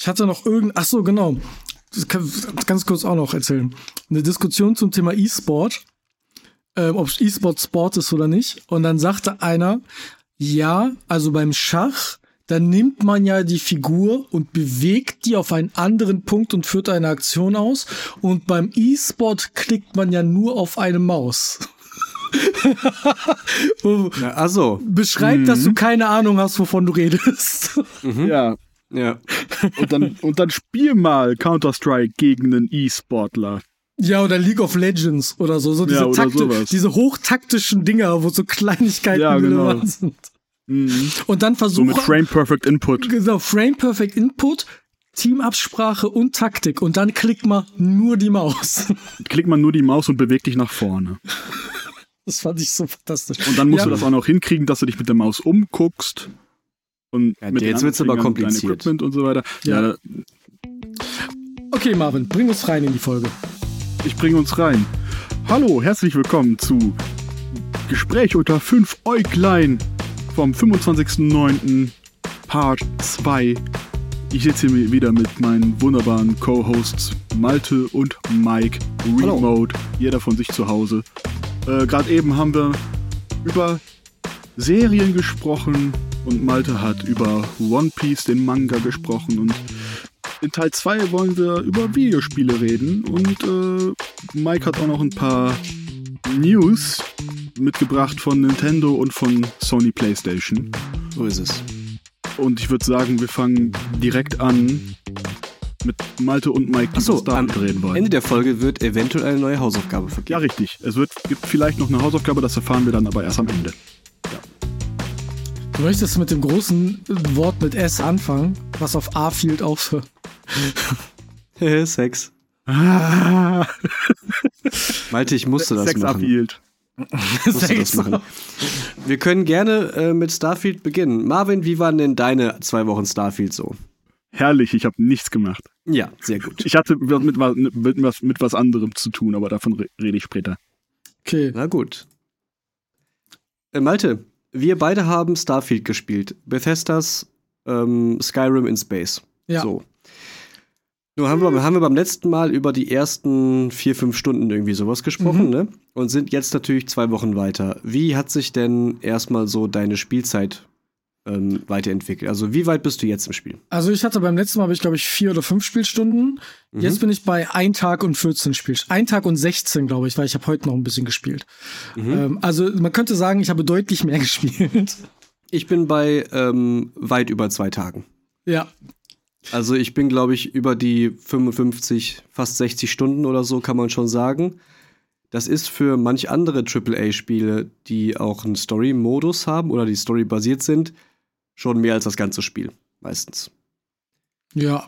Ich hatte noch irgend, ach so, genau. Das kann ganz kurz auch noch erzählen. Eine Diskussion zum Thema E-Sport, ähm, ob E-Sport Sport ist oder nicht. Und dann sagte einer, ja, also beim Schach, dann nimmt man ja die Figur und bewegt die auf einen anderen Punkt und führt eine Aktion aus. Und beim E-Sport klickt man ja nur auf eine Maus. ja, also. Beschreibt, mhm. dass du keine Ahnung hast, wovon du redest. Mhm. Ja. Ja. Und dann, und dann spiel mal Counter-Strike gegen einen E-Sportler. Ja, oder League of Legends oder so. so diese, ja, Takte, diese hochtaktischen Dinger, wo so Kleinigkeiten ja, genau. sind. Mhm. Und dann versuchen. So mit Frame Perfect Input. Genau, Frame Perfect Input, Teamabsprache und Taktik. Und dann klickt man nur die Maus. Klickt man nur die Maus und bewegt dich nach vorne. Das fand ich so fantastisch. Und dann musst ja. du das auch noch hinkriegen, dass du dich mit der Maus umguckst. Und ja, mit jetzt wird es aber kompliziert. Equipment und so weiter. Ja. ja. Okay, Marvin, bring uns rein in die Folge. Ich bringe uns rein. Hallo, herzlich willkommen zu Gespräch unter 5 Äuglein vom 25.09. Part 2. Ich sitze hier wieder mit meinen wunderbaren Co-Hosts Malte und Mike Remote. Hallo. Jeder von sich zu Hause. Äh, Gerade eben haben wir über Serien gesprochen und Malte hat über One Piece, den Manga, gesprochen und in Teil 2 wollen wir über Videospiele reden und äh, Mike hat auch noch ein paar News mitgebracht von Nintendo und von Sony PlayStation. So ist es. Und ich würde sagen, wir fangen direkt an mit Malte und Mike, die Achso, am reden wollen. Ende der Folge wird eventuell eine neue Hausaufgabe vergeben. Ja, richtig. Es wird, gibt vielleicht noch eine Hausaufgabe, das erfahren wir dann aber erst am Ende. Ja. Du möchtest mit dem großen Wort mit S anfangen, was auf A field aufhört. Sex. Malte, ich musste das Sex machen. Sex musste das machen. Wir können gerne äh, mit Starfield beginnen. Marvin, wie waren denn deine zwei Wochen Starfield so? Herrlich, ich habe nichts gemacht. Ja, sehr gut. Ich hatte mit, mit, mit, was, mit was anderem zu tun, aber davon rede ich später. Okay. Na gut. Äh, Malte, wir beide haben Starfield gespielt. Bethesdas ähm, Skyrim in Space. Ja. So. Nur haben wir, haben wir beim letzten Mal über die ersten vier, fünf Stunden irgendwie sowas gesprochen, mhm. ne? Und sind jetzt natürlich zwei Wochen weiter. Wie hat sich denn erstmal so deine Spielzeit ähm, weiterentwickelt? Also wie weit bist du jetzt im Spiel? Also ich hatte beim letzten Mal, habe ich glaube ich vier oder fünf Spielstunden. Mhm. Jetzt bin ich bei ein Tag und 14 Spielstunden. Ein Tag und 16, glaube ich, weil ich habe heute noch ein bisschen gespielt. Mhm. Ähm, also man könnte sagen, ich habe deutlich mehr gespielt. Ich bin bei ähm, weit über zwei Tagen. Ja. Also ich bin, glaube ich, über die 55, fast 60 Stunden oder so, kann man schon sagen. Das ist für manch andere AAA-Spiele, die auch einen Story-Modus haben oder die Story-basiert sind, schon mehr als das ganze Spiel, meistens. Ja.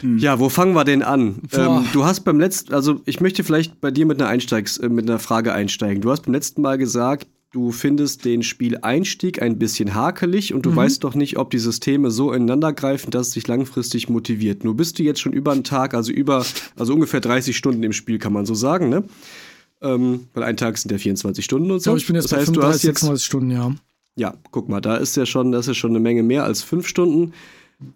Hm. Ja, wo fangen wir denn an? Ähm, du hast beim letzten, also ich möchte vielleicht bei dir mit einer Einsteigs, äh, mit einer Frage einsteigen. Du hast beim letzten Mal gesagt, du findest den Spieleinstieg ein bisschen hakelig und du mhm. weißt doch nicht, ob die Systeme so ineinander greifen, dass es dich langfristig motiviert. Nur bist du jetzt schon über einen Tag, also über, also ungefähr 30 Stunden im Spiel, kann man so sagen, ne? Ähm, weil ein Tag sind ja 24 Stunden und so. Ja, ich bin jetzt das bei heißt, 35, 36 Stunden, ja. Ja, guck mal, da ist ja schon, das ist schon eine Menge mehr als fünf Stunden.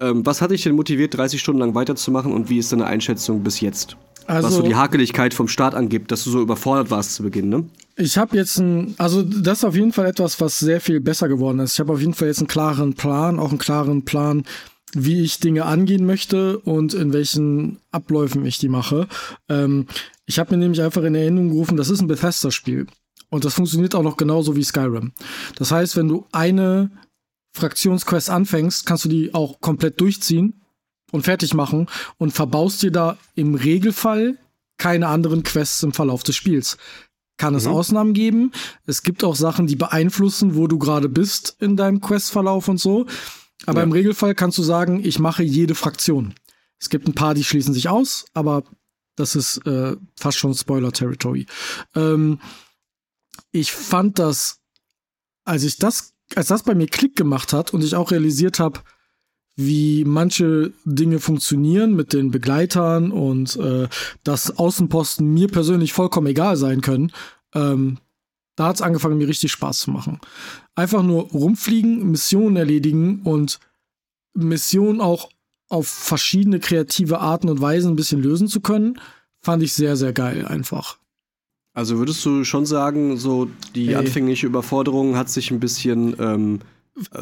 Ähm, was hat dich denn motiviert, 30 Stunden lang weiterzumachen und wie ist deine Einschätzung bis jetzt? Also, was so die Hakeligkeit vom Start angibt, dass du so überfordert warst zu Beginn, ne? Ich habe jetzt ein, also das ist auf jeden Fall etwas, was sehr viel besser geworden ist. Ich habe auf jeden Fall jetzt einen klaren Plan, auch einen klaren Plan, wie ich Dinge angehen möchte und in welchen Abläufen ich die mache. Ähm, ich habe mir nämlich einfach in Erinnerung gerufen, das ist ein Bethesda-Spiel. Und das funktioniert auch noch genauso wie Skyrim. Das heißt, wenn du eine Fraktionsquest anfängst, kannst du die auch komplett durchziehen und fertig machen und verbaust dir da im Regelfall keine anderen Quests im Verlauf des Spiels. Kann es mhm. Ausnahmen geben? Es gibt auch Sachen, die beeinflussen, wo du gerade bist in deinem Questverlauf und so. Aber ja. im Regelfall kannst du sagen, ich mache jede Fraktion. Es gibt ein paar, die schließen sich aus, aber das ist äh, fast schon Spoiler-Territory. Ähm, ich fand das, als ich das, als das bei mir Klick gemacht hat und ich auch realisiert habe, wie manche Dinge funktionieren mit den Begleitern und äh, dass Außenposten mir persönlich vollkommen egal sein können, ähm, da hat es angefangen, mir richtig Spaß zu machen. Einfach nur rumfliegen, Missionen erledigen und Missionen auch auf verschiedene kreative Arten und Weisen ein bisschen lösen zu können, fand ich sehr, sehr geil einfach. Also würdest du schon sagen, so die hey. anfängliche Überforderung hat sich ein bisschen ähm,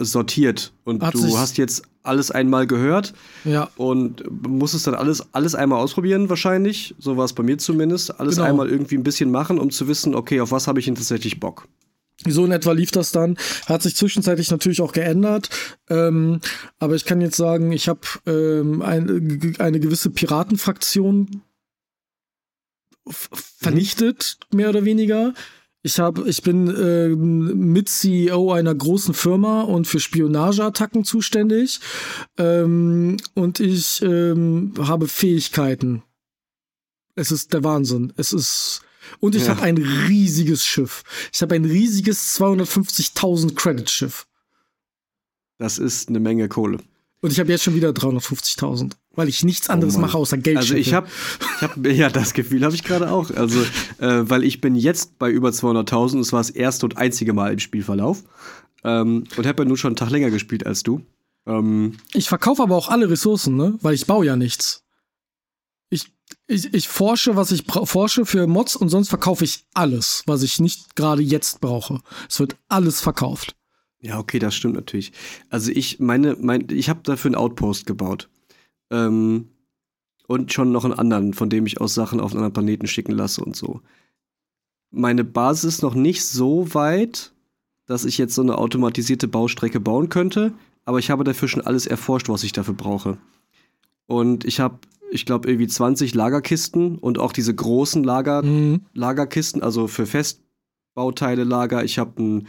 sortiert und hat du hast jetzt alles einmal gehört ja. und musstest dann alles, alles einmal ausprobieren wahrscheinlich, so war es bei mir zumindest, alles genau. einmal irgendwie ein bisschen machen, um zu wissen, okay, auf was habe ich denn tatsächlich Bock. So in etwa lief das dann. Hat sich zwischenzeitlich natürlich auch geändert. Ähm, aber ich kann jetzt sagen, ich habe ähm, ein, eine gewisse Piratenfraktion vernichtet, mehr oder weniger. Ich habe, ich bin äh, mit CEO einer großen Firma und für Spionageattacken zuständig. Ähm, und ich ähm, habe Fähigkeiten. Es ist der Wahnsinn. Es ist und ich ja. habe ein riesiges Schiff. Ich habe ein riesiges 250.000 Credit Schiff. Das ist eine Menge Kohle. Und ich habe jetzt schon wieder 350.000, weil ich nichts anderes oh mache außer Geld. Also ich habe, ich hab, ja, das Gefühl habe ich gerade auch. Also, äh, weil ich bin jetzt bei über 200.000. Es war das erste und einzige Mal im Spielverlauf ähm, und habe ja nur schon einen Tag länger gespielt als du. Ähm, ich verkaufe aber auch alle Ressourcen, ne? Weil ich baue ja nichts. Ich, ich, ich forsche, was ich forsche für Mods und sonst verkaufe ich alles, was ich nicht gerade jetzt brauche. Es wird alles verkauft. Ja, okay, das stimmt natürlich. Also ich meine, mein, ich habe dafür einen Outpost gebaut. Ähm, und schon noch einen anderen, von dem ich aus Sachen auf einen anderen Planeten schicken lasse und so. Meine Basis ist noch nicht so weit, dass ich jetzt so eine automatisierte Baustrecke bauen könnte, aber ich habe dafür schon alles erforscht, was ich dafür brauche. Und ich habe, ich glaube, irgendwie 20 Lagerkisten und auch diese großen Lager, mhm. Lagerkisten, also für Festbauteile Lager. Ich habe ein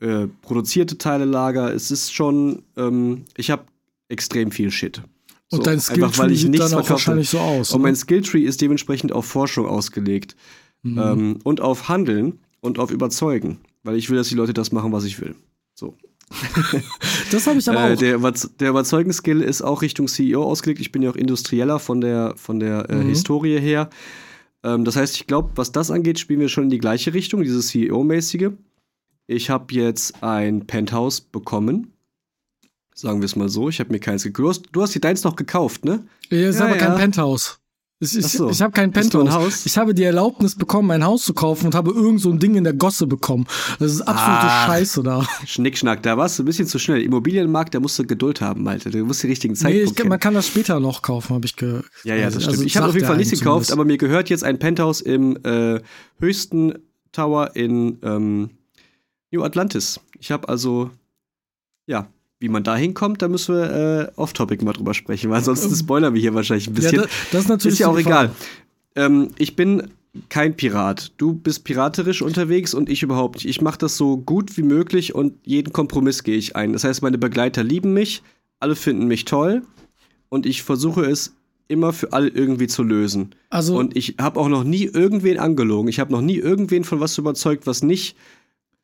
äh, produzierte Teile-Lager. Es ist schon, ähm, ich habe extrem viel Shit. Und so, dein Skilltree sieht dann auch wahrscheinlich so aus. Und ne? mein Skilltree ist dementsprechend auf Forschung ausgelegt. Mhm. Ähm, und auf Handeln und auf Überzeugen. Weil ich will, dass die Leute das machen, was ich will. So. das habe ich aber äh, auch. Der, der Überzeugungsskill ist auch Richtung CEO ausgelegt. Ich bin ja auch Industrieller von der, von der äh, mhm. Historie her. Ähm, das heißt, ich glaube, was das angeht, spielen wir schon in die gleiche Richtung, dieses CEO-mäßige. Ich habe jetzt ein Penthouse bekommen. Sagen wir es mal so. Ich habe mir keins gekauft. Du hast dir deins noch gekauft, ne? Ja, ist ja, aber ja. kein Penthouse. Ich, ich, so. ich habe kein Penthouse. Ich habe die Erlaubnis bekommen, ein Haus zu kaufen und habe irgend so ein Ding in der Gosse bekommen. Das ist absolute ah, Scheiße da. Schnickschnack, da warst du ein bisschen zu schnell. Immobilienmarkt, da musst du Geduld haben, Alter. Du musst die richtigen Zeitpunkt nee, ich, man kann das später noch kaufen, habe ich gehört. Ja, ja, das also, stimmt. ich habe auf jeden Fall nichts gekauft, aber mir gehört jetzt ein Penthouse im äh, höchsten Tower in ähm, New Atlantis. Ich habe also, ja, wie man da hinkommt, da müssen wir äh, off-topic mal drüber sprechen, weil ansonsten ähm, spoilern wir hier wahrscheinlich ein bisschen. Ja, das, das, ist natürlich. Ist ja auch egal. Ähm, ich bin kein Pirat. Du bist piraterisch unterwegs und ich überhaupt nicht. Ich mache das so gut wie möglich und jeden Kompromiss gehe ich ein. Das heißt, meine Begleiter lieben mich, alle finden mich toll und ich versuche es immer für alle irgendwie zu lösen. Also und ich habe auch noch nie irgendwen angelogen. Ich habe noch nie irgendwen von was überzeugt, was nicht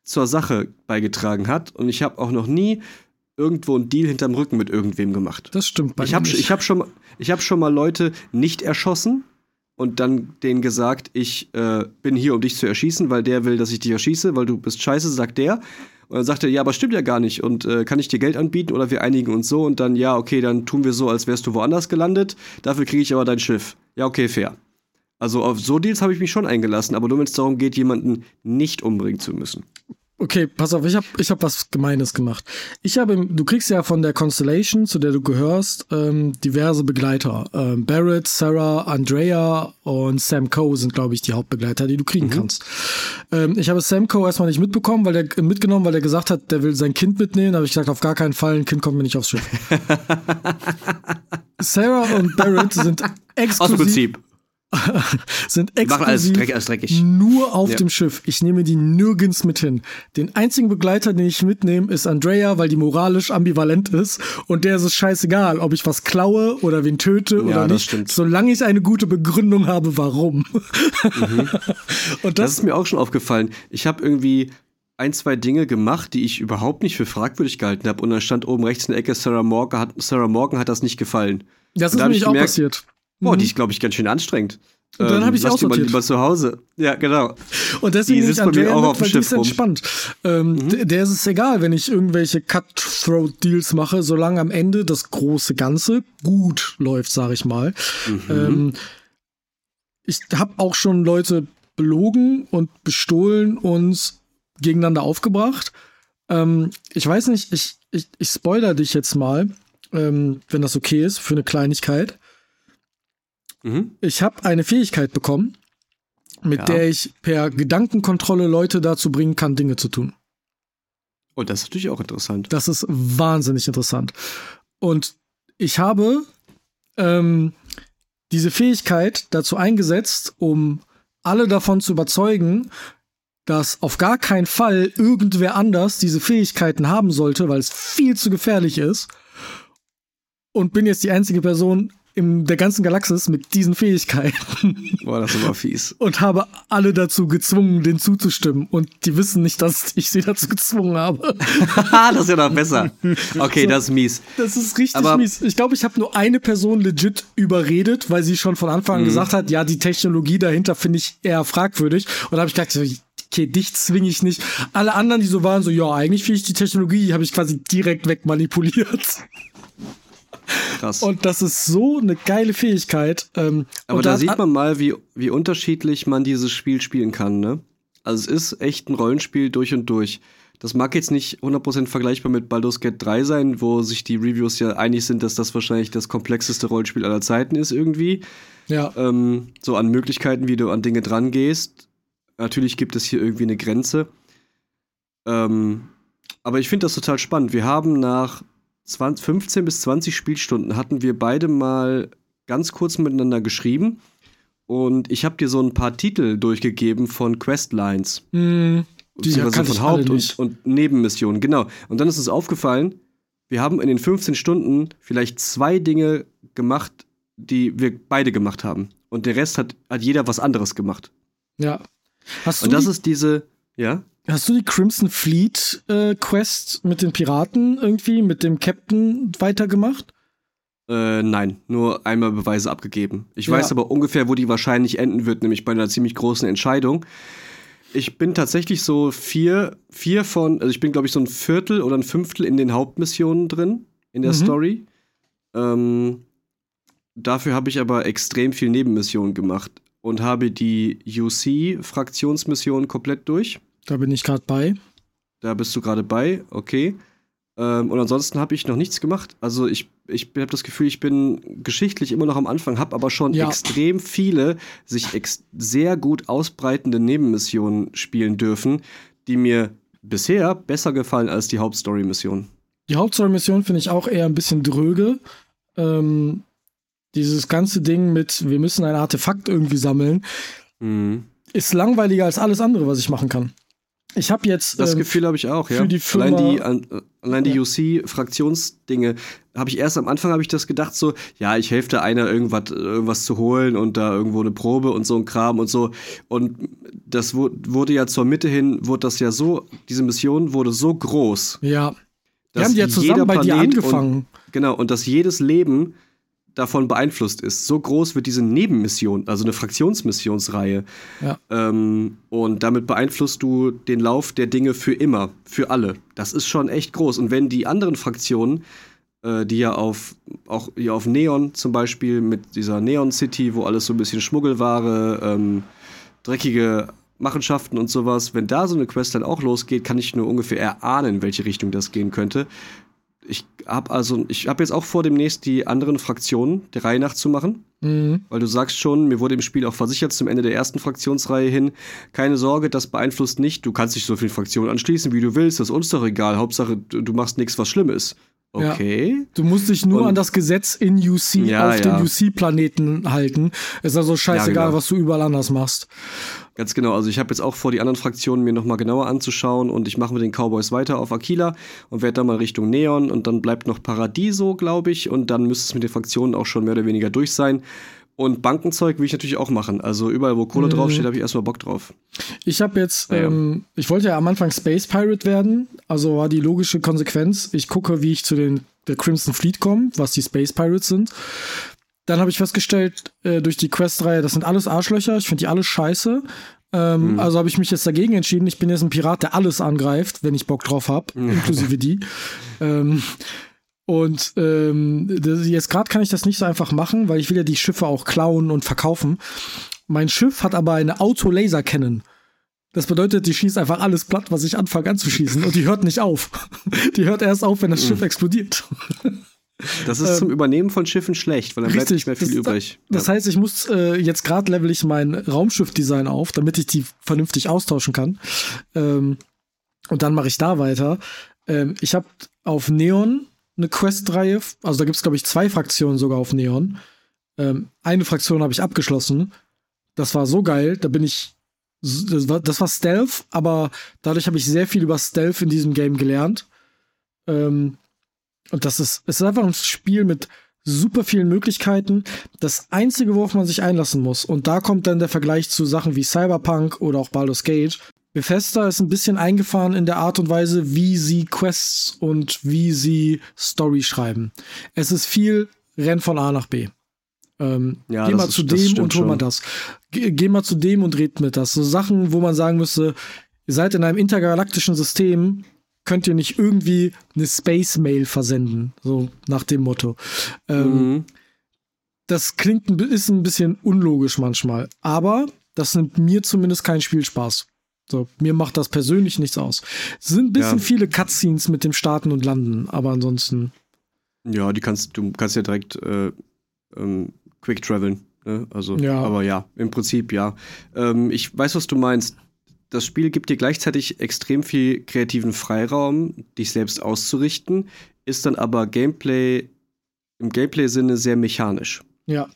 zur Sache beigetragen hat. Und ich habe auch noch nie irgendwo einen Deal hinterm Rücken mit irgendwem gemacht. Das stimmt bei ich hab, Ich habe schon, hab schon mal Leute nicht erschossen und dann denen gesagt, ich äh, bin hier, um dich zu erschießen, weil der will, dass ich dich erschieße, weil du bist scheiße, sagt der. Und dann sagt er, ja, aber stimmt ja gar nicht. Und äh, kann ich dir Geld anbieten oder wir einigen uns so? Und dann, ja, okay, dann tun wir so, als wärst du woanders gelandet. Dafür kriege ich aber dein Schiff. Ja, okay, fair. Also auf so Deals habe ich mich schon eingelassen, aber nur wenn es darum geht, jemanden nicht umbringen zu müssen. Okay, pass auf, ich habe ich hab was Gemeines gemacht. Ich habe, du kriegst ja von der Constellation, zu der du gehörst, ähm, diverse Begleiter. Ähm, Barrett, Sarah, Andrea und Sam Coe sind, glaube ich, die Hauptbegleiter, die du kriegen mhm. kannst. Ähm, ich habe Sam Coe erstmal nicht mitbekommen, weil der mitgenommen, weil er gesagt hat, der will sein Kind mitnehmen. Da habe ich gesagt, auf gar keinen Fall, ein Kind kommt mir nicht aufs Schiff. Sarah und Barrett sind exklusiv. Aus Prinzip. sind exklusiv alles alles dreckig. nur auf ja. dem Schiff. Ich nehme die nirgends mit hin. Den einzigen Begleiter, den ich mitnehme, ist Andrea, weil die moralisch ambivalent ist und der ist es scheißegal, ob ich was klaue oder wen töte ja, oder nicht, stimmt. solange ich eine gute Begründung habe, warum. Mhm. und das, das ist mir auch schon aufgefallen. Ich habe irgendwie ein, zwei Dinge gemacht, die ich überhaupt nicht für fragwürdig gehalten habe und dann stand oben rechts in der Ecke Sarah Morgan hat, Sarah Morgan hat das nicht gefallen. Das ist mir auch passiert. Boah, die mhm. ist, glaube ich, ganz schön anstrengend. Und dann ähm, habe ich auch sortiert. lieber zu Hause. Ja, genau. Und deswegen die sitzt bei mir auch auf dem Schiff entspannt. Ähm, mhm. Der ist es egal, wenn ich irgendwelche Cutthroat-Deals mache, solange am Ende das große Ganze gut läuft, sage ich mal. Mhm. Ähm, ich habe auch schon Leute belogen und bestohlen und gegeneinander aufgebracht. Ähm, ich weiß nicht, ich, ich, ich spoiler dich jetzt mal, ähm, wenn das okay ist, für eine Kleinigkeit. Mhm. Ich habe eine Fähigkeit bekommen, mit ja. der ich per Gedankenkontrolle Leute dazu bringen kann, Dinge zu tun. Und oh, das ist natürlich auch interessant. Das ist wahnsinnig interessant. Und ich habe ähm, diese Fähigkeit dazu eingesetzt, um alle davon zu überzeugen, dass auf gar keinen Fall irgendwer anders diese Fähigkeiten haben sollte, weil es viel zu gefährlich ist. Und bin jetzt die einzige Person in der ganzen Galaxis mit diesen Fähigkeiten. Boah, das aber fies. Und habe alle dazu gezwungen, den zuzustimmen. Und die wissen nicht, dass ich sie dazu gezwungen habe. das ist ja noch besser. Okay, so, das ist mies. Das ist richtig aber mies. Ich glaube, ich habe nur eine Person legit überredet, weil sie schon von Anfang an mhm. gesagt hat, ja, die Technologie dahinter finde ich eher fragwürdig. Und da habe ich gedacht, okay, dich zwinge ich nicht. Alle anderen, die so waren, so, ja, eigentlich finde ich die Technologie, habe ich quasi direkt wegmanipuliert. Krass. Und das ist so eine geile Fähigkeit. Ähm, Aber da, da sieht man mal, wie, wie unterschiedlich man dieses Spiel spielen kann, ne? Also es ist echt ein Rollenspiel durch und durch. Das mag jetzt nicht 100% vergleichbar mit Baldur's Gate 3 sein, wo sich die Reviews ja einig sind, dass das wahrscheinlich das komplexeste Rollenspiel aller Zeiten ist irgendwie. Ja. Ähm, so an Möglichkeiten, wie du an Dinge dran gehst. Natürlich gibt es hier irgendwie eine Grenze. Ähm, aber ich finde das total spannend. Wir haben nach 20, 15 bis 20 Spielstunden hatten wir beide mal ganz kurz miteinander geschrieben. Und ich habe dir so ein paar Titel durchgegeben von Questlines. Mm, die von Haupt- und, und, Nebenmissionen, genau. Und dann ist uns aufgefallen, wir haben in den 15 Stunden vielleicht zwei Dinge gemacht, die wir beide gemacht haben. Und der Rest hat, hat jeder was anderes gemacht. Ja. Hast und das ist diese, ja? Hast du die Crimson Fleet äh, Quest mit den Piraten irgendwie, mit dem Captain weitergemacht? Äh, nein, nur einmal Beweise abgegeben. Ich ja. weiß aber ungefähr, wo die wahrscheinlich enden wird, nämlich bei einer ziemlich großen Entscheidung. Ich bin tatsächlich so vier, vier von, also ich bin, glaube ich, so ein Viertel oder ein Fünftel in den Hauptmissionen drin, in der mhm. Story. Ähm, dafür habe ich aber extrem viel Nebenmissionen gemacht und habe die UC-Fraktionsmission komplett durch. Da bin ich gerade bei. Da bist du gerade bei, okay. Ähm, und ansonsten habe ich noch nichts gemacht. Also ich, ich habe das Gefühl, ich bin geschichtlich immer noch am Anfang, habe aber schon ja. extrem viele sich ex sehr gut ausbreitende Nebenmissionen spielen dürfen, die mir bisher besser gefallen als die Hauptstory-Mission. Die Hauptstory-Mission finde ich auch eher ein bisschen dröge. Ähm, dieses ganze Ding mit, wir müssen ein Artefakt irgendwie sammeln, mhm. ist langweiliger als alles andere, was ich machen kann. Ich habe jetzt. Das ähm, Gefühl habe ich auch, ja. Die allein die, an, allein die ja. UC-Fraktionsdinge habe ich erst am Anfang habe ich das gedacht, so, ja, ich helfe da einer irgendwas, irgendwas zu holen und da irgendwo eine Probe und so ein Kram und so. Und das wurde ja zur Mitte hin, wurde das ja so, diese Mission wurde so groß. Ja. Wir haben die ja zusammen bei dir angefangen. Und, genau, und dass jedes Leben davon beeinflusst ist. So groß wird diese Nebenmission, also eine Fraktionsmissionsreihe. Ja. Ähm, und damit beeinflusst du den Lauf der Dinge für immer, für alle. Das ist schon echt groß. Und wenn die anderen Fraktionen, äh, die ja auf, auch hier auf Neon zum Beispiel, mit dieser Neon City, wo alles so ein bisschen Schmuggelware, ähm, dreckige Machenschaften und sowas, wenn da so eine Quest dann auch losgeht, kann ich nur ungefähr erahnen, welche Richtung das gehen könnte ich habe also, ich habe jetzt auch vor, demnächst die anderen Fraktionen der Reihe nach zu machen. Mhm. Weil du sagst schon, mir wurde im Spiel auch versichert zum Ende der ersten Fraktionsreihe hin, keine Sorge, das beeinflusst nicht. Du kannst dich so vielen Fraktionen anschließen, wie du willst, das ist uns doch egal. Hauptsache, du machst nichts, was schlimm ist. Okay. Ja. Du musst dich nur Und, an das Gesetz in UC ja, auf ja. den UC-Planeten halten. Ist also scheißegal, genau. was du überall anders machst. Ganz genau. Also ich habe jetzt auch vor, die anderen Fraktionen mir nochmal genauer anzuschauen und ich mache mit den Cowboys weiter auf Aquila und werde dann mal Richtung Neon und dann bleibt noch Paradiso, glaube ich, und dann müsste es mit den Fraktionen auch schon mehr oder weniger durch sein. Und Bankenzeug will ich natürlich auch machen. Also überall, wo Kohle mhm. draufsteht, habe ich erstmal Bock drauf. Ich habe jetzt, ja. ähm, ich wollte ja am Anfang Space Pirate werden, also war die logische Konsequenz. Ich gucke, wie ich zu den der Crimson Fleet komme, was die Space Pirates sind. Dann habe ich festgestellt, äh, durch die Quest-Reihe, das sind alles Arschlöcher, ich finde die alle scheiße. Ähm, mhm. Also habe ich mich jetzt dagegen entschieden. Ich bin jetzt ein Pirat, der alles angreift, wenn ich Bock drauf habe, inklusive die. Ähm, und ähm, jetzt gerade kann ich das nicht so einfach machen, weil ich will ja die Schiffe auch klauen und verkaufen. Mein Schiff hat aber eine Auto-Laser-Cannon. Das bedeutet, die schießt einfach alles platt, was ich anfange anzuschießen. Und die hört nicht auf. Die hört erst auf, wenn das Schiff mhm. explodiert. Das ist ähm, zum Übernehmen von Schiffen schlecht, weil dann bleibt nicht mehr viel das, übrig. Das ja. heißt, ich muss äh, jetzt gerade level ich mein Raumschiff-Design auf, damit ich die vernünftig austauschen kann. Ähm, und dann mache ich da weiter. Ähm, ich habe auf Neon eine Quest-Reihe, also da gibt es, glaube ich, zwei Fraktionen sogar auf Neon. Ähm, eine Fraktion habe ich abgeschlossen. Das war so geil, da bin ich. Das war, das war Stealth, aber dadurch habe ich sehr viel über Stealth in diesem Game gelernt. Ähm, und das ist, es ist einfach ein Spiel mit super vielen Möglichkeiten. Das einzige, worauf man sich einlassen muss, und da kommt dann der Vergleich zu Sachen wie Cyberpunk oder auch Baldur's Gate. Bethesda ist ein bisschen eingefahren in der Art und Weise, wie sie Quests und wie sie Story schreiben. Es ist viel Renn von A nach B. Ähm, ja, geh mal ist, zu dem und hol mal das. Geh, geh, mal zu dem und red mit das. So Sachen, wo man sagen müsste, ihr seid in einem intergalaktischen System, könnt ihr nicht irgendwie eine Space-Mail versenden, so nach dem Motto. Ähm, mhm. Das klingt ist ein bisschen unlogisch manchmal, aber das nimmt mir zumindest keinen Spielspaß. So, mir macht das persönlich nichts aus. Es sind ein bisschen ja. viele Cutscenes mit dem Starten und Landen, aber ansonsten. Ja, die kannst du kannst ja direkt äh, ähm, quick traveln. Ne? Also, ja. aber ja, im Prinzip ja. Ähm, ich weiß, was du meinst das Spiel gibt dir gleichzeitig extrem viel kreativen Freiraum, dich selbst auszurichten, ist dann aber Gameplay im Gameplay-Sinne sehr mechanisch. Ja.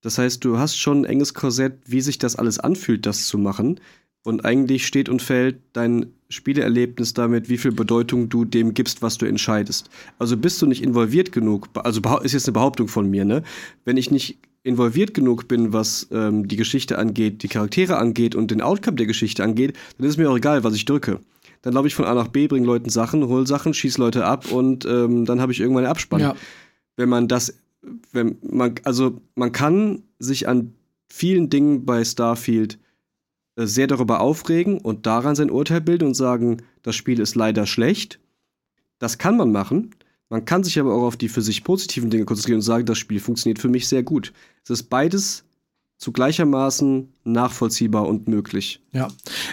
Das heißt, du hast schon ein enges Korsett, wie sich das alles anfühlt, das zu machen. Und eigentlich steht und fällt dein Spieleerlebnis damit, wie viel Bedeutung du dem gibst, was du entscheidest. Also bist du nicht involviert genug, also ist jetzt eine Behauptung von mir, ne? Wenn ich nicht involviert genug bin, was ähm, die Geschichte angeht, die Charaktere angeht und den Outcome der Geschichte angeht, dann ist mir auch egal, was ich drücke. Dann laufe ich von A nach B, bringe Leuten Sachen, hol Sachen, schieß Leute ab und ähm, dann habe ich irgendwann einen Abspann. Ja. Wenn man das, wenn man, also man kann sich an vielen Dingen bei Starfield äh, sehr darüber aufregen und daran sein Urteil bilden und sagen, das Spiel ist leider schlecht. Das kann man machen. Man kann sich aber auch auf die für sich positiven Dinge konzentrieren und sagen, das Spiel funktioniert für mich sehr gut. Es ist beides zu gleichermaßen nachvollziehbar und möglich. Ja.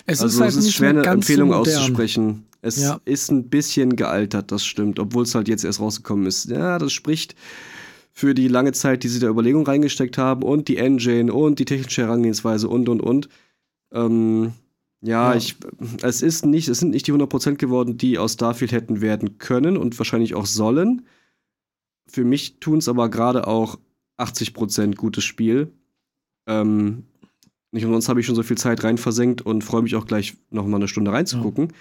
Es also ist, halt es ist schwer, eine Empfehlung so auszusprechen. Es ja. ist ein bisschen gealtert, das stimmt, obwohl es halt jetzt erst rausgekommen ist. Ja, das spricht für die lange Zeit, die sie der Überlegung reingesteckt haben und die Engine und die technische Herangehensweise und und und. Ähm, ja, ja, ich, es ist nicht, es sind nicht die 100% geworden, die aus Starfield hätten werden können und wahrscheinlich auch sollen. Für mich tun es aber gerade auch 80% gutes Spiel. Ähm, nicht umsonst habe ich schon so viel Zeit rein versenkt und freue mich auch gleich noch mal eine Stunde reinzugucken. Ja.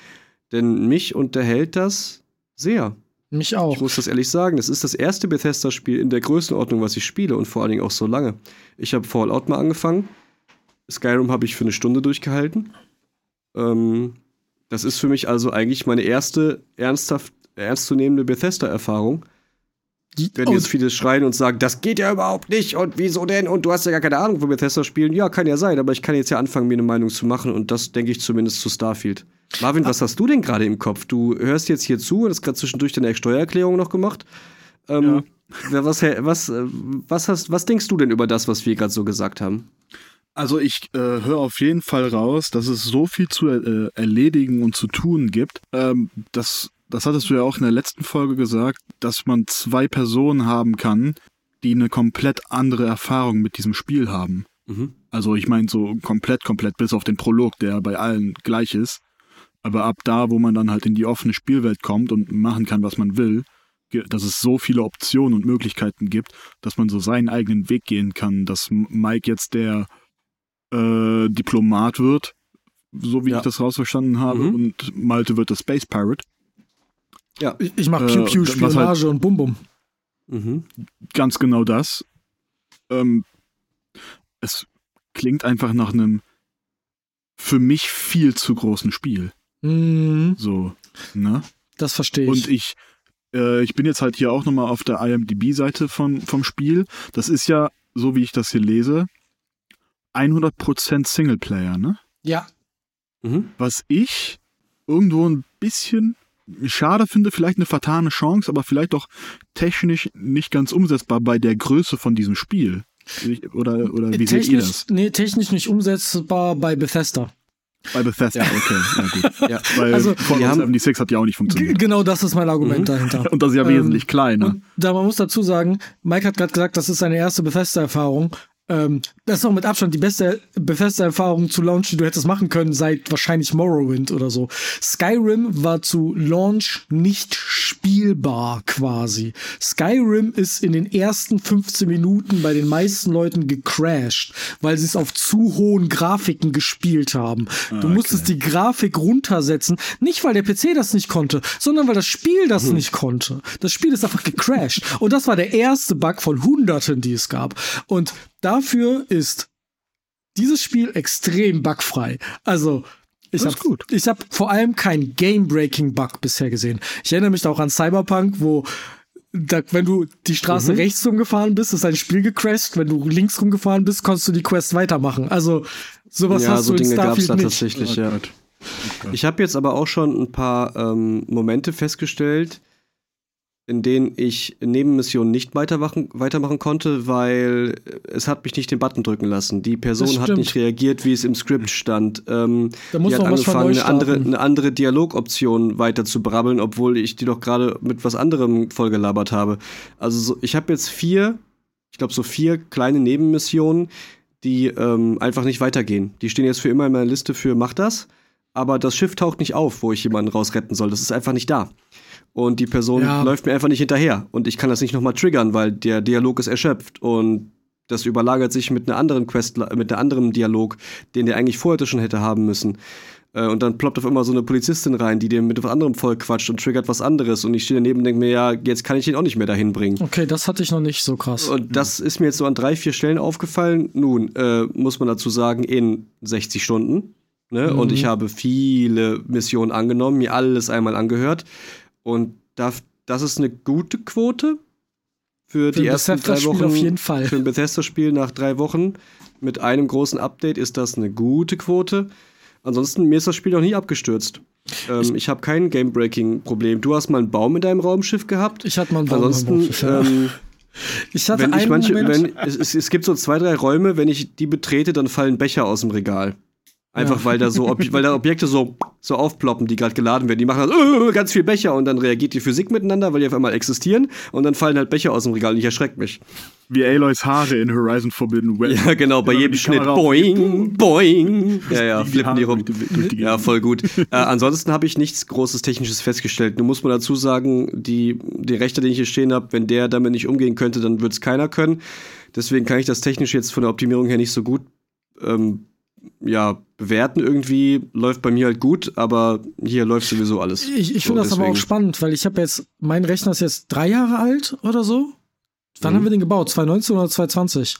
Denn mich unterhält das sehr. Mich auch. Ich muss das ehrlich sagen. Es ist das erste Bethesda-Spiel in der Größenordnung, was ich spiele und vor allen Dingen auch so lange. Ich habe Fallout mal angefangen. Skyrim habe ich für eine Stunde durchgehalten. Ähm, das ist für mich also eigentlich meine erste ernsthaft ernstzunehmende Bethesda-Erfahrung. Wenn jetzt viele schreien und sagen, das geht ja überhaupt nicht und wieso denn und du hast ja gar keine Ahnung von Bethesda spielen. Ja, kann ja sein, aber ich kann jetzt ja anfangen, mir eine Meinung zu machen und das denke ich zumindest zu Starfield. Marvin, was hast du denn gerade im Kopf? Du hörst jetzt hier zu und hast gerade zwischendurch deine Steuererklärung noch gemacht. Ähm, ja. was, was, was, hast, was denkst du denn über das, was wir gerade so gesagt haben? Also ich äh, höre auf jeden Fall raus, dass es so viel zu äh, erledigen und zu tun gibt. Ähm, das, das hattest du ja auch in der letzten Folge gesagt, dass man zwei Personen haben kann, die eine komplett andere Erfahrung mit diesem Spiel haben. Mhm. Also ich meine so komplett, komplett, bis auf den Prolog, der bei allen gleich ist. Aber ab da, wo man dann halt in die offene Spielwelt kommt und machen kann, was man will, dass es so viele Optionen und Möglichkeiten gibt, dass man so seinen eigenen Weg gehen kann, dass Mike jetzt der äh, Diplomat wird, so wie ja. ich das rausverstanden habe, mhm. und Malte wird der Space Pirate. Ja, ich, ich mache Pew Pew, äh, Spionage halt, und Bum Bum. Mhm. Ganz genau das. Ähm, es klingt einfach nach einem für mich viel zu großen Spiel. Mhm. So, ne? Das verstehe ich. Und ich, äh, ich bin jetzt halt hier auch nochmal auf der IMDb-Seite vom Spiel. Das ist ja, so wie ich das hier lese, 100% Singleplayer, ne? Ja. Mhm. Was ich irgendwo ein bisschen schade finde, vielleicht eine vertane Chance, aber vielleicht auch technisch nicht ganz umsetzbar bei der Größe von diesem Spiel. Oder, oder wie technisch, seht ihr das? Nee, technisch nicht umsetzbar bei Bethesda. Bei Bethesda, ja. okay, na gut. ja. Weil also, Fallout 76 hat ja auch nicht funktioniert. Genau das ist mein Argument mhm. dahinter. Und das ist ja ähm, wesentlich kleiner. Da man muss dazu sagen, Mike hat gerade gesagt, das ist seine erste Bethesda-Erfahrung. Ähm, das ist auch mit Abstand die beste Bethesda-Erfahrung zu Launch, die du hättest machen können, seit wahrscheinlich Morrowind oder so. Skyrim war zu Launch nicht spielbar quasi. Skyrim ist in den ersten 15 Minuten bei den meisten Leuten gecrashed, weil sie es auf zu hohen Grafiken gespielt haben. Ah, du musstest okay. die Grafik runtersetzen, nicht weil der PC das nicht konnte, sondern weil das Spiel das hm. nicht konnte. Das Spiel ist einfach gecrashed. Und das war der erste Bug von Hunderten, die es gab. Und Dafür ist dieses Spiel extrem bugfrei. Also, ich habe ich habe vor allem kein Game-Breaking-Bug bisher gesehen. Ich erinnere mich auch an Cyberpunk, wo da, wenn du die Straße mhm. rechts rumgefahren bist, ist ein Spiel gecrashed. Wenn du links rumgefahren bist, konntest du die Quest weitermachen. Also sowas ja, hast so du in Dinge Starfield gab's da tatsächlich, ja. Ich habe jetzt aber auch schon ein paar ähm, Momente festgestellt, in denen ich Nebenmissionen nicht weitermachen, weitermachen konnte, weil es hat mich nicht den Button drücken lassen. Die Person hat nicht reagiert, wie es im Skript stand. Ähm, da die hat angefangen, eine andere, eine andere Dialogoption weiter zu brabbeln, obwohl ich die doch gerade mit was anderem vollgelabert habe. Also so, ich habe jetzt vier, ich glaube so vier kleine Nebenmissionen, die ähm, einfach nicht weitergehen. Die stehen jetzt für immer in meiner Liste für mach das, aber das Schiff taucht nicht auf, wo ich jemanden rausretten soll. Das ist einfach nicht da und die Person ja. läuft mir einfach nicht hinterher und ich kann das nicht nochmal triggern, weil der Dialog ist erschöpft und das überlagert sich mit einer anderen Quest, mit einem anderen Dialog, den der eigentlich vorher schon hätte haben müssen. Äh, und dann ploppt auf immer so eine Polizistin rein, die dem mit was anderem voll quatscht und triggert was anderes. Und ich stehe daneben und denke mir, ja, jetzt kann ich ihn auch nicht mehr dahin bringen. Okay, das hatte ich noch nicht so krass. Und das ist mir jetzt so an drei, vier Stellen aufgefallen. Nun, äh, muss man dazu sagen, in 60 Stunden. Ne? Mhm. Und ich habe viele Missionen angenommen, mir alles einmal angehört. Und das, das ist eine gute Quote für, für die ersten drei Wochen. Auf jeden Fall. Für ein Bethesda-Spiel nach drei Wochen mit einem großen Update ist das eine gute Quote. Ansonsten, mir ist das Spiel noch nie abgestürzt. Ähm, ich, ich habe kein Game-Breaking-Problem. Du hast mal einen Baum in deinem Raumschiff gehabt. Ich hatte mal einen Baum Ansonsten, in meinem Raumschiff, ja. ähm, ich hatte wenn ich manche, wenn, es, es, gibt so zwei, drei Räume, wenn ich die betrete, dann fallen Becher aus dem Regal. Einfach ja. weil da so, weil da Objekte so, so aufploppen, die gerade geladen werden. Die machen halt, äh, ganz viel Becher und dann reagiert die Physik miteinander, weil die auf einmal existieren und dann fallen halt Becher aus dem Regal und ich erschreckt mich. Wie Aloys Haare in Horizon Forbidden West. Ja, genau, bei jedem Schnitt. Boing, boing. Ja, ja, flippen die rum. Die ja, voll gut. äh, ansonsten habe ich nichts Großes Technisches festgestellt. Nur muss man dazu sagen, die, die Rechte, den ich hier stehen habe, wenn der damit nicht umgehen könnte, dann würde es keiner können. Deswegen kann ich das technisch jetzt von der Optimierung her nicht so gut ähm, ja, bewerten irgendwie läuft bei mir halt gut, aber hier läuft sowieso alles. Ich, ich so, finde das deswegen. aber auch spannend, weil ich habe jetzt, mein Rechner ist jetzt drei Jahre alt oder so. Wann mhm. haben wir den gebaut? 2019 oder 2020?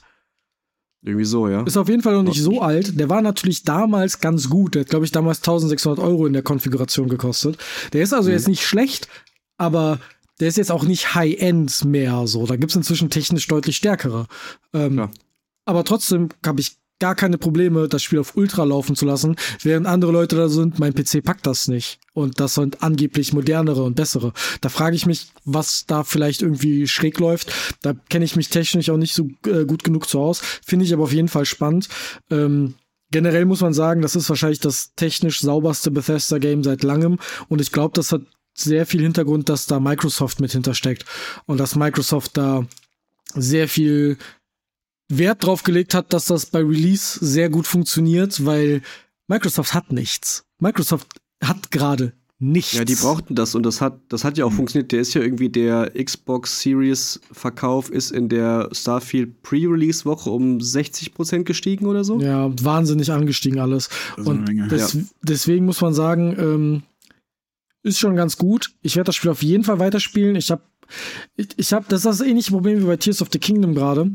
Irgendwie so, ja. Ist auf jeden Fall noch nicht so alt. Der war natürlich damals ganz gut. Der hat, glaube ich, damals 1600 Euro in der Konfiguration gekostet. Der ist also mhm. jetzt nicht schlecht, aber der ist jetzt auch nicht High-End mehr so. Da gibt es inzwischen technisch deutlich stärkere. Ähm, ja. Aber trotzdem habe ich gar keine Probleme, das Spiel auf Ultra laufen zu lassen, während andere Leute da sind, mein PC packt das nicht. Und das sind angeblich modernere und bessere. Da frage ich mich, was da vielleicht irgendwie schräg läuft. Da kenne ich mich technisch auch nicht so äh, gut genug zu aus. Finde ich aber auf jeden Fall spannend. Ähm, generell muss man sagen, das ist wahrscheinlich das technisch sauberste Bethesda-Game seit langem. Und ich glaube, das hat sehr viel Hintergrund, dass da Microsoft mit hintersteckt. Und dass Microsoft da sehr viel Wert drauf gelegt hat, dass das bei Release sehr gut funktioniert, weil Microsoft hat nichts. Microsoft hat gerade nichts. Ja, die brauchten das und das hat, das hat ja auch funktioniert. Der ist ja irgendwie der Xbox Series Verkauf ist in der Starfield Pre-Release Woche um 60% gestiegen oder so. Ja, wahnsinnig angestiegen alles. Und des, ja. deswegen muss man sagen, ähm, ist schon ganz gut. Ich werde das Spiel auf jeden Fall weiterspielen. Ich habe ich, ich habe, das ist das ähnliche Problem wie bei Tears of the Kingdom gerade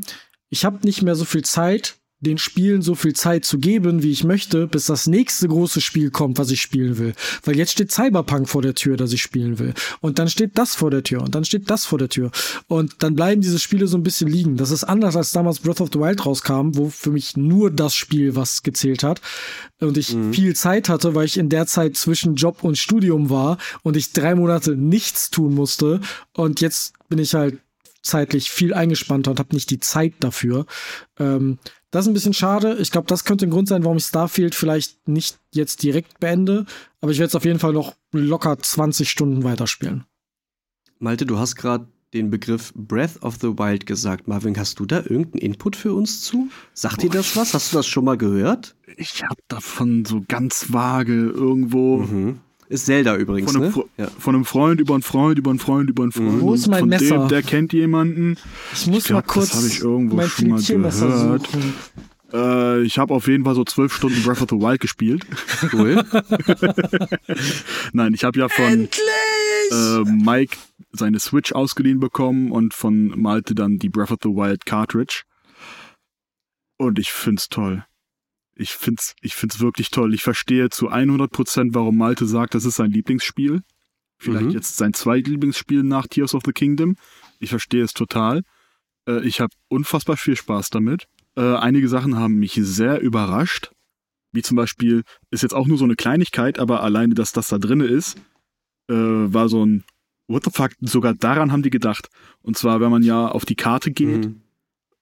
ich habe nicht mehr so viel Zeit, den Spielen so viel Zeit zu geben, wie ich möchte, bis das nächste große Spiel kommt, was ich spielen will. Weil jetzt steht Cyberpunk vor der Tür, das ich spielen will. Und dann steht das vor der Tür und dann steht das vor der Tür. Und dann bleiben diese Spiele so ein bisschen liegen. Das ist anders als damals Breath of the Wild rauskam, wo für mich nur das Spiel was gezählt hat. Und ich mhm. viel Zeit hatte, weil ich in der Zeit zwischen Job und Studium war und ich drei Monate nichts tun musste. Und jetzt bin ich halt zeitlich viel eingespannter und habe nicht die Zeit dafür. Ähm, das ist ein bisschen schade. Ich glaube, das könnte ein Grund sein, warum ich Starfield vielleicht nicht jetzt direkt beende. Aber ich werde es auf jeden Fall noch locker 20 Stunden weiterspielen. Malte, du hast gerade den Begriff Breath of the Wild gesagt. Marvin, hast du da irgendeinen Input für uns zu? Sagt Boah, dir das was? Hast du das schon mal gehört? Ich habe davon so ganz vage irgendwo. Mhm. Ist Zelda übrigens, von einem, ne? ja. von einem Freund über einen Freund über einen Freund über einen Freund. Wo ist mein von Messer? Dem, der kennt jemanden. Ich muss ich glaub, mal kurz das habe ich irgendwo schon mal gehört. Äh, ich habe auf jeden Fall so zwölf Stunden Breath of the Wild gespielt. Cool. Nein, ich habe ja von äh, Mike seine Switch ausgeliehen bekommen und von Malte dann die Breath of the Wild Cartridge. Und ich find's toll ich find's, ich find's wirklich toll. Ich verstehe zu 100 Prozent, warum Malte sagt, das ist sein Lieblingsspiel. Vielleicht mhm. jetzt sein zweitlieblingsspiel nach Tears of the Kingdom. Ich verstehe es total. Äh, ich habe unfassbar viel Spaß damit. Äh, einige Sachen haben mich sehr überrascht. Wie zum Beispiel, ist jetzt auch nur so eine Kleinigkeit, aber alleine, dass das da drin ist, äh, war so ein What the fuck, sogar daran haben die gedacht. Und zwar, wenn man ja auf die Karte geht, mhm.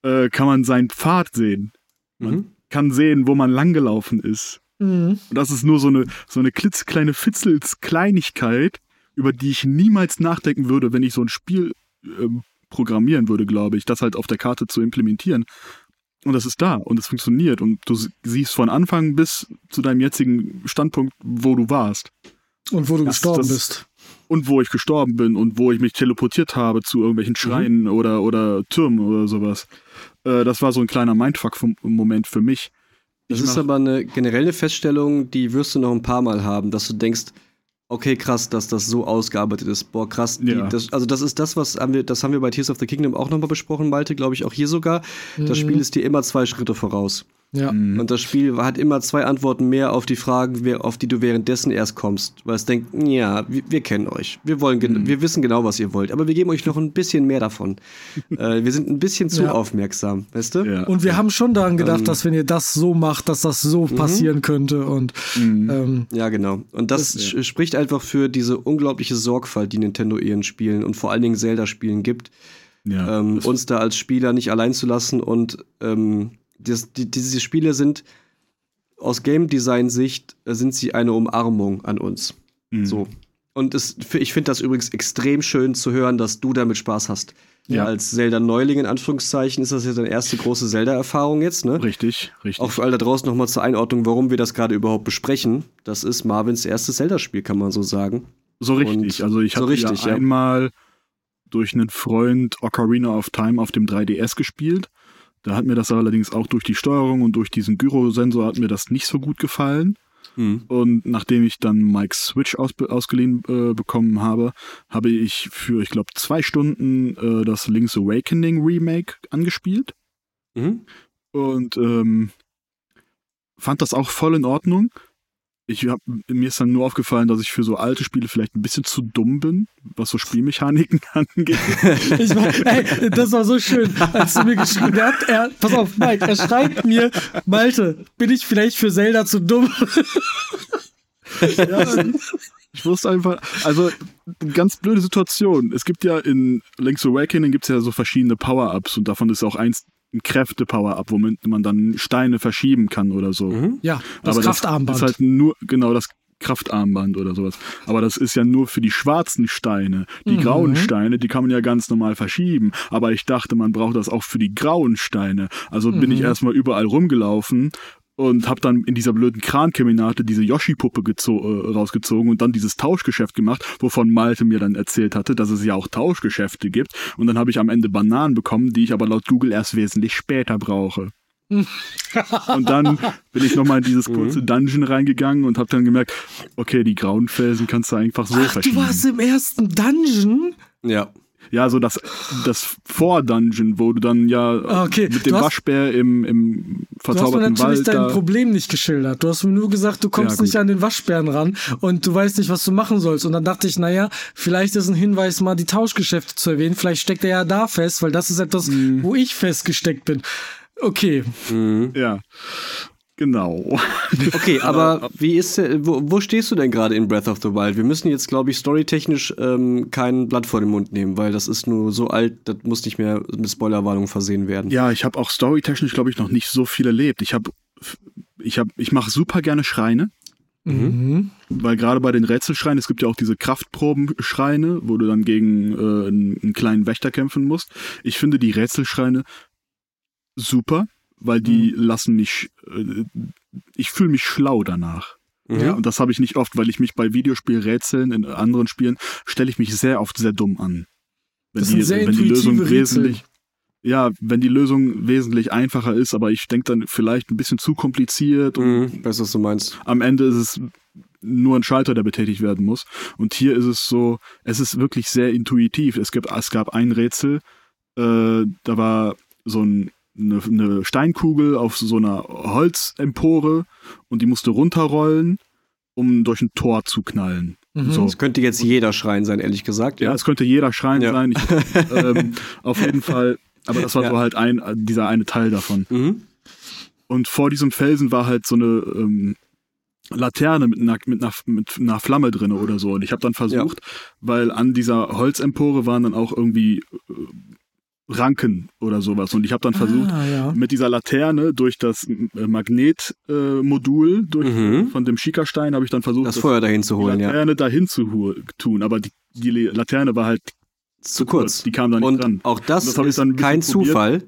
äh, kann man seinen Pfad sehen. Man, mhm kann sehen, wo man langgelaufen ist. Mhm. Und das ist nur so eine, so eine klitzekleine Fitzels-Kleinigkeit, über die ich niemals nachdenken würde, wenn ich so ein Spiel äh, programmieren würde, glaube ich, das halt auf der Karte zu implementieren. Und das ist da und es funktioniert und du siehst von Anfang bis zu deinem jetzigen Standpunkt, wo du warst. Und wo du das, gestorben das, bist. Und wo ich gestorben bin und wo ich mich teleportiert habe zu irgendwelchen mhm. Schreinen mhm. oder, oder Türmen oder sowas. Äh, das war so ein kleiner Mindfuck-Moment für mich. Das ist aber eine generelle Feststellung, die wirst du noch ein paar Mal haben, dass du denkst, okay, krass, dass das so ausgearbeitet ist. Boah, krass. Die, ja. das, also das ist das, was haben wir, das haben wir bei Tears of the Kingdom auch nochmal besprochen, Malte, glaube ich, auch hier sogar. Mhm. Das Spiel ist dir immer zwei Schritte voraus. Ja. Mhm. Und das Spiel hat immer zwei Antworten mehr auf die Fragen, auf die du währenddessen erst kommst. Weil es denkt, ja, wir, wir kennen euch. Wir wollen, mhm. wir wissen genau, was ihr wollt. Aber wir geben euch noch ein bisschen mehr davon. äh, wir sind ein bisschen zu ja. aufmerksam, weißt du? Ja. Und wir haben schon daran gedacht, ähm, dass wenn ihr das so macht, dass das so mhm. passieren könnte. Und mhm. ähm, ja, genau. Und das, das spricht einfach für diese unglaubliche Sorgfalt, die Nintendo ihren Spielen und vor allen Dingen Zelda-Spielen gibt. Ja, ähm, uns da als Spieler nicht allein zu lassen und ähm, das, die, diese Spiele sind aus Game Design Sicht äh, sind sie eine Umarmung an uns. Mhm. So. Und es, ich finde das übrigens extrem schön zu hören, dass du damit Spaß hast. Ja. Als Zelda-Neuling in Anführungszeichen ist das ja deine erste große Zelda-Erfahrung jetzt, ne? Richtig, richtig. Auch für alle da draußen nochmal zur Einordnung, warum wir das gerade überhaupt besprechen. Das ist Marvins erstes Zelda-Spiel, kann man so sagen. So richtig. Und also ich habe so ja, ja einmal durch einen Freund Ocarina of Time auf dem 3DS gespielt. Da hat mir das allerdings auch durch die Steuerung und durch diesen Gyrosensor hat mir das nicht so gut gefallen. Mhm. Und nachdem ich dann Mike's Switch aus, ausgeliehen äh, bekommen habe, habe ich für, ich glaube, zwei Stunden äh, das Link's Awakening Remake angespielt. Mhm. Und ähm, fand das auch voll in Ordnung ich hab, mir ist dann nur aufgefallen, dass ich für so alte Spiele vielleicht ein bisschen zu dumm bin, was so Spielmechaniken angeht. ich war, ey, das war so schön, als du mir geschrieben hast. Er, pass auf, Mike, er schreibt mir, Malte, bin ich vielleicht für Zelda zu dumm? ja, ich wusste einfach, also ganz blöde Situation. Es gibt ja in Link's Awakening gibt es ja so verschiedene Power-Ups und davon ist auch eins ein Kräfte-Power-Up, womit man dann Steine verschieben kann oder so. Mhm. Ja, das Aber Kraftarmband. Das ist halt nur, genau, das Kraftarmband oder sowas. Aber das ist ja nur für die schwarzen Steine. Die mhm. grauen Steine, die kann man ja ganz normal verschieben. Aber ich dachte, man braucht das auch für die grauen Steine. Also mhm. bin ich mhm. erstmal überall rumgelaufen und habe dann in dieser blöden Krankeminate diese Yoshi-Puppe äh, rausgezogen und dann dieses Tauschgeschäft gemacht, wovon Malte mir dann erzählt hatte, dass es ja auch Tauschgeschäfte gibt. Und dann habe ich am Ende Bananen bekommen, die ich aber laut Google erst wesentlich später brauche. und dann bin ich nochmal in dieses mhm. kurze Dungeon reingegangen und habe dann gemerkt, okay, die grauen Felsen kannst du einfach so Ach, verschieben. Du warst im ersten Dungeon? Ja. Ja, so das, das Vor-Dungeon, wo du dann ja Ah, okay. mit dem hast- Waschbär im, im Du hast mir verzauberten natürlich Wald dein. Problem nicht geschildert. Du hast mir nur gesagt, du kommst Ja, nicht an den Waschbären ran und du weißt nicht, was du machen sollst. Und dann dachte ich, naja, vielleicht ist ein Hinweis, mal die Tauschgeschäfte zu erwähnen. Vielleicht steckt er ja da fest, weil das ist etwas, Mhm. wo ich festgesteckt bin. Okay. Ja. Genau. Okay, aber wie ist der- wo, wo stehst du denn gerade in Breath of the Wild? Wir müssen jetzt, glaube ich, storytechnisch ähm, kein Blatt vor den Mund nehmen, weil das ist nur so alt, das muss nicht mehr mit Spoilerwarnung versehen werden. Ja, ich habe auch storytechnisch, glaube ich, noch nicht so viel erlebt. Ich habe, ich habe, ich mache super gerne Schreine, Mhm. weil gerade bei den Rätselschreinen, es gibt ja auch diese Kraftprobenschreine, wo du dann gegen äh, einen kleinen Wächter kämpfen musst. Ich finde die Rätselschreine super, weil die lassen mich, äh, ich fühle mich schlau danach. Mhm. Ja, und das habe ich nicht oft, weil ich mich bei Videospielrätseln in anderen Spielen stelle ich mich sehr oft sehr dumm an. Wenn die, sehr wenn die Lösung Rätsel. wesentlich, ja, wenn die Lösung wesentlich einfacher ist, aber ich denke dann vielleicht ein bisschen zu kompliziert und Mhm, weißt du, was du meinst. am Ende ist es nur ein Schalter, der betätigt werden muss. Und hier ist es so, es ist wirklich sehr intuitiv. Es, gibt, es gab ein Rätsel, äh, da war so ein, eine, eine Steinkugel auf so einer Holzempore und die musste runterrollen, um durch ein Tor zu knallen. Mhm. So. Das könnte jetzt jeder Schrein sein, ehrlich gesagt. Ja, Ja. es könnte jeder Schrein Ja. sein. Ich, ähm, auf jeden Fall. Aber das war Ja. so halt ein, dieser eine Teil davon. Mhm. Und vor diesem Felsen war halt so eine ähm, Laterne mit einer, mit, einer, mit einer Flamme drin oder so. Und ich habe dann versucht, weil an dieser Holzempore waren dann auch irgendwie äh, Ranken oder sowas. Und ich habe dann versucht, Ah, ja. mit dieser Laterne durch das äh, Magnetmodul äh, Mhm. von dem Schikastein habe ich dann versucht, Das Feuer dahin zu die holen, ja. Laterne dahin zu tun. Aber die, die Laterne war halt Zu kurz. Die kam da nicht Und dran. auch das, Das hab ich ist dann kein probiert. Zufall.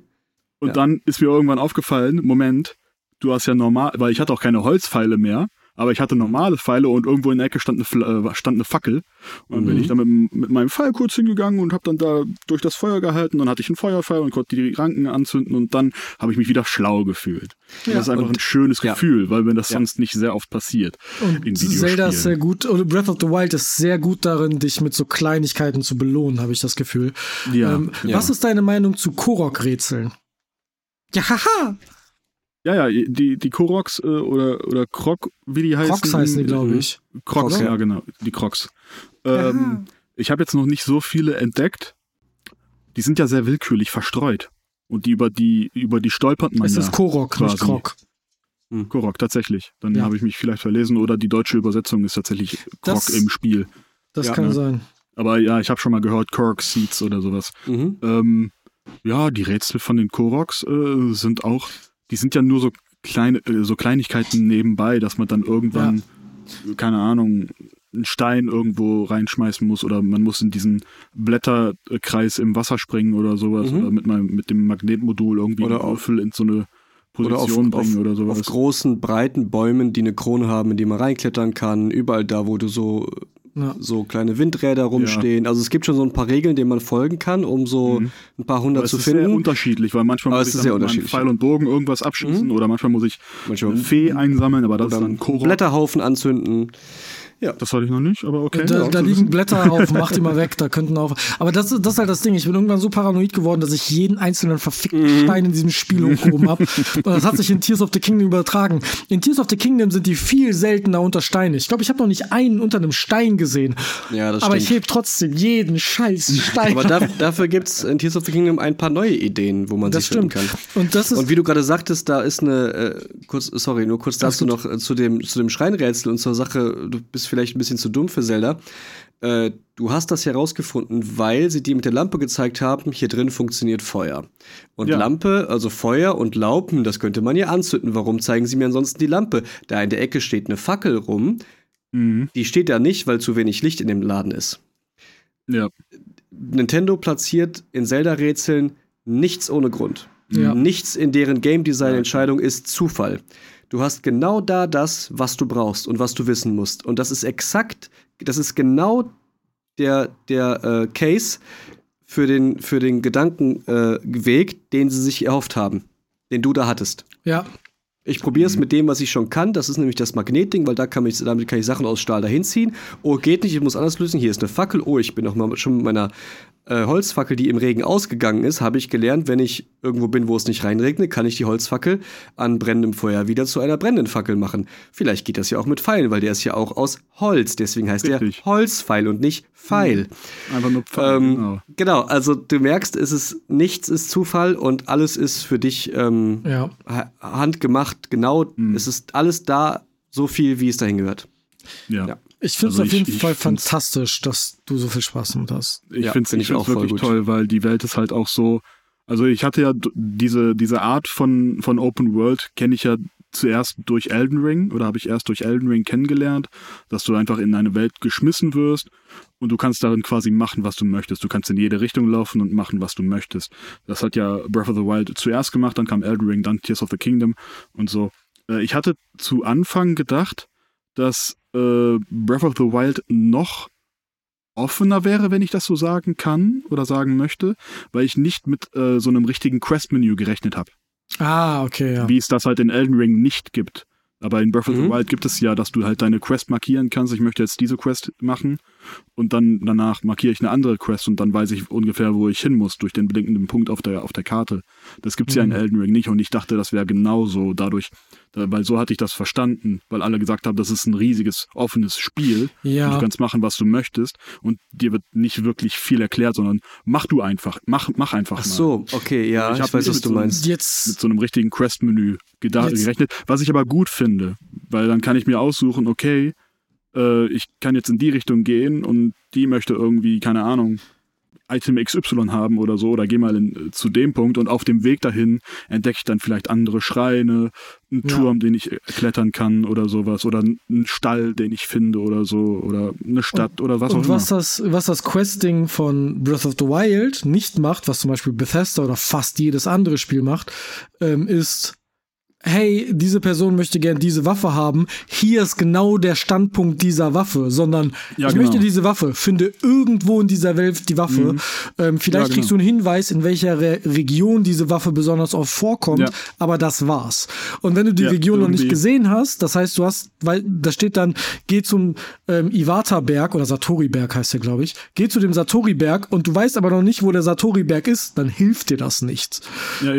Und Ja. dann ist mir irgendwann aufgefallen, Moment, du hast ja normal, weil ich hatte auch keine Holzpfeile mehr, aber ich hatte normale Pfeile und irgendwo in der Ecke stand eine, äh, stand eine Fackel. Und dann bin Mhm. ich dann mit, mit meinem Pfeil kurz hingegangen und habe dann da durch das Feuer gehalten. Dann hatte ich einen Feuerpfeil und konnte die Ranken anzünden und dann habe ich mich wieder schlau gefühlt. Ja, das ist einfach und- ein schönes ja. Gefühl, weil wenn das Ja. sonst nicht sehr oft passiert. Und Zelda ist sehr gut, oder Breath of the Wild ist sehr gut darin, dich mit so Kleinigkeiten zu belohnen, habe ich das Gefühl. Ja, ähm. Was ist deine Meinung zu Korok-Rätseln? Ja, haha! Ja, ja, die, die Koroks äh, oder, oder Krok, wie die heißen. Crocs heißen die, glaube Mhm. ich. Crocs, Crocs, ja, genau, die Crocs. Ähm, ich habe jetzt noch nicht so viele entdeckt. Die sind ja sehr willkürlich verstreut. Und die über die, über die stolpert man Es ja. ist Korok, quasi. nicht Krok. Korok, tatsächlich. Dann Ja. habe ich mich vielleicht verlesen oder die deutsche Übersetzung ist tatsächlich Krok Das- im Spiel. Das Ja, kann ne? sein. Aber ja, ich habe schon mal gehört, Korok Seeds oder sowas. Mhm. Ähm, ja, die Rätsel von den Koroks äh, sind auch, die sind ja nur so kleine, äh, so Kleinigkeiten nebenbei, dass man dann irgendwann, keine Ahnung, einen Stein irgendwo reinschmeißen muss oder man muss in diesen Blätterkreis im Wasser springen oder sowas Mhm. oder mit, meinem, mit dem Magnetmodul irgendwie Oder einen Würfel in so eine Oder Position auf, bringen oder sowas. auf großen, breiten Bäumen, die eine Krone haben, in die man reinklettern kann. Überall da, wo du so, Ja. so kleine Windräder rumstehen. Also es gibt schon so ein paar Regeln, denen man folgen kann, um so Mhm. ein paar hundert es zu ist sehr finden. unterschiedlich, weil manchmal Aber muss es ich sehr unterschiedlich, Pfeil und Bogen irgendwas abschießen oder manchmal muss ich Manchmal eine Fee einsammeln, aber das oder ist dann Korok. Blätterhaufen anzünden. Das hatte ich noch nicht, aber okay. Da, Ja, da zu liegen. Blätter auf, mach die mal weg, da könnten auch. Aber das, das ist halt das Ding. Ich bin irgendwann so paranoid geworden, dass ich jeden einzelnen verfickten Mhm. Stein in diesem Spiel hochgehoben habe. Und das hat sich in Tears of the Kingdom übertragen. In Tears of the Kingdom sind die viel seltener unter Steine. Ich glaube, ich habe noch nicht einen unter einem Stein gesehen. Ja, das Aber ich stimmt. heb trotzdem jeden scheiß Stein. Aber da, dafür gibt es in Tears of the Kingdom ein paar neue Ideen, wo man das sich finden stimmt. kann. Und das ist. Und wie du gerade sagtest, da ist eine, äh, kurz, sorry, nur kurz dazu noch äh, zu dem, zu dem Schreinrätsel und zur Sache, du bist vielleicht ein bisschen zu dumm für Zelda. Äh, du hast das herausgefunden, weil sie dir mit der Lampe gezeigt haben, hier drin funktioniert Feuer. Und Ja. Lampe, also Feuer und Laub, hm, das könnte man ja anzünden. Warum zeigen sie mir ansonsten die Lampe? Da in der Ecke steht eine Fackel rum. Mhm. Die steht da nicht, weil zu wenig Licht in dem Laden ist. Ja. Nintendo platziert in Zelda-Rätseln nichts ohne Grund. Ja. Nichts in deren Game Design-Entscheidung ist Zufall. Du hast genau da das, was du brauchst und was du wissen musst. Und das ist exakt, das ist genau der, der äh, Case für den, für den Gedankenweg, äh, den sie sich erhofft haben, den du da hattest. ja. Ich probiere es mhm. mit dem, was ich schon kann. Das ist nämlich das Magnetding, weil da kann ich, damit kann ich Sachen aus Stahl dahin ziehen. Oh, geht nicht, ich muss anders lösen. Hier ist eine Fackel. Oh, ich bin noch mal schon mit meiner äh, Holzfackel, die im Regen ausgegangen ist, habe ich gelernt, wenn ich irgendwo bin, wo es nicht reinregnet, kann ich die Holzfackel an brennendem Feuer wieder zu einer brennenden Fackel machen. Vielleicht geht das ja auch mit Pfeilen, weil der ist ja auch aus Holz. Deswegen heißt Richtig. der Holzpfeil und nicht Pfeil. Hm. Einfach nur Pfeil. Ähm, genau. genau, also du merkst, es ist nichts ist Zufall und alles ist für dich ähm, ja. handgemacht. Genau, hm. es ist alles da, so viel, wie es dahin gehört. Ja. ja. Ich finde es also auf jeden Fall fantastisch, dass du so viel Spaß damit hast. Ich ja, finde es find auch wirklich toll, weil die Welt ist halt auch so. Also ich hatte ja diese, diese Art von, von Open World kenne ich ja zuerst durch Elden Ring oder habe ich erst durch Elden Ring kennengelernt, dass du einfach in eine Welt geschmissen wirst und du kannst darin quasi machen, was du möchtest. Du kannst in jede Richtung laufen und machen, was du möchtest. Das hat ja Breath of the Wild zuerst gemacht, dann kam Elden Ring, dann Tears of the Kingdom und so. Äh, ich hatte zu Anfang gedacht, dass äh, Breath of the Wild noch offener wäre, wenn ich das so sagen kann oder sagen möchte, weil ich nicht mit äh, so einem richtigen Quest-Menü gerechnet habe. Ah, okay, ja. Wie es das halt in Elden Ring nicht gibt. Aber in Breath of the mhm. Wild gibt es ja, dass du halt deine Quest markieren kannst. Ich möchte jetzt diese Quest machen und dann danach markiere ich eine andere Quest und dann weiß ich ungefähr, wo ich hin muss, durch den blinkenden Punkt auf der, auf der Karte. Das gibt's mhm. ja in mhm. Elden Ring nicht und ich dachte, das wäre genauso dadurch, weil so hatte ich das verstanden, weil alle gesagt haben, das ist ein riesiges, offenes Spiel. Ja. Und du kannst machen, was du möchtest und dir wird nicht wirklich viel erklärt, sondern mach du einfach, mach, mach einfach Ach so, mal. okay, ja, ich, ich weiß, was du so, meinst. Jetzt mit so einem richtigen Quest-Menü gerechnet, was ich aber gut finde, weil dann kann ich mir aussuchen, okay, äh, ich kann jetzt in die Richtung gehen und die möchte irgendwie, keine Ahnung, Item XY haben oder so, oder geh mal in, zu dem Punkt und auf dem Weg dahin entdecke ich dann vielleicht andere Schreine, einen ja. Turm, den ich klettern kann oder sowas, oder einen Stall, den ich finde oder so, oder eine Stadt und, oder was auch immer. Und was das, was das Questing von Breath of the Wild nicht macht, was zum Beispiel Bethesda oder fast jedes andere Spiel macht, ähm, ist hey, diese Person möchte gern diese Waffe haben, hier ist genau der Standpunkt dieser Waffe, sondern ja, ich genau. möchte diese Waffe, finde irgendwo in dieser Welt die Waffe. Mhm. Ähm, vielleicht ja, genau. kriegst du einen Hinweis, in welcher Re Region diese Waffe besonders oft vorkommt, ja. aber das war's. Und wenn du die Region irgendwie. noch nicht gesehen hast, das heißt, du hast, weil da steht dann, geh zum ähm, Iwata-Berg oder Satori-Berg heißt der, glaube ich, geh zu dem Satori-Berg und du weißt aber noch nicht, wo der Satori-Berg ist, dann hilft dir das nichts.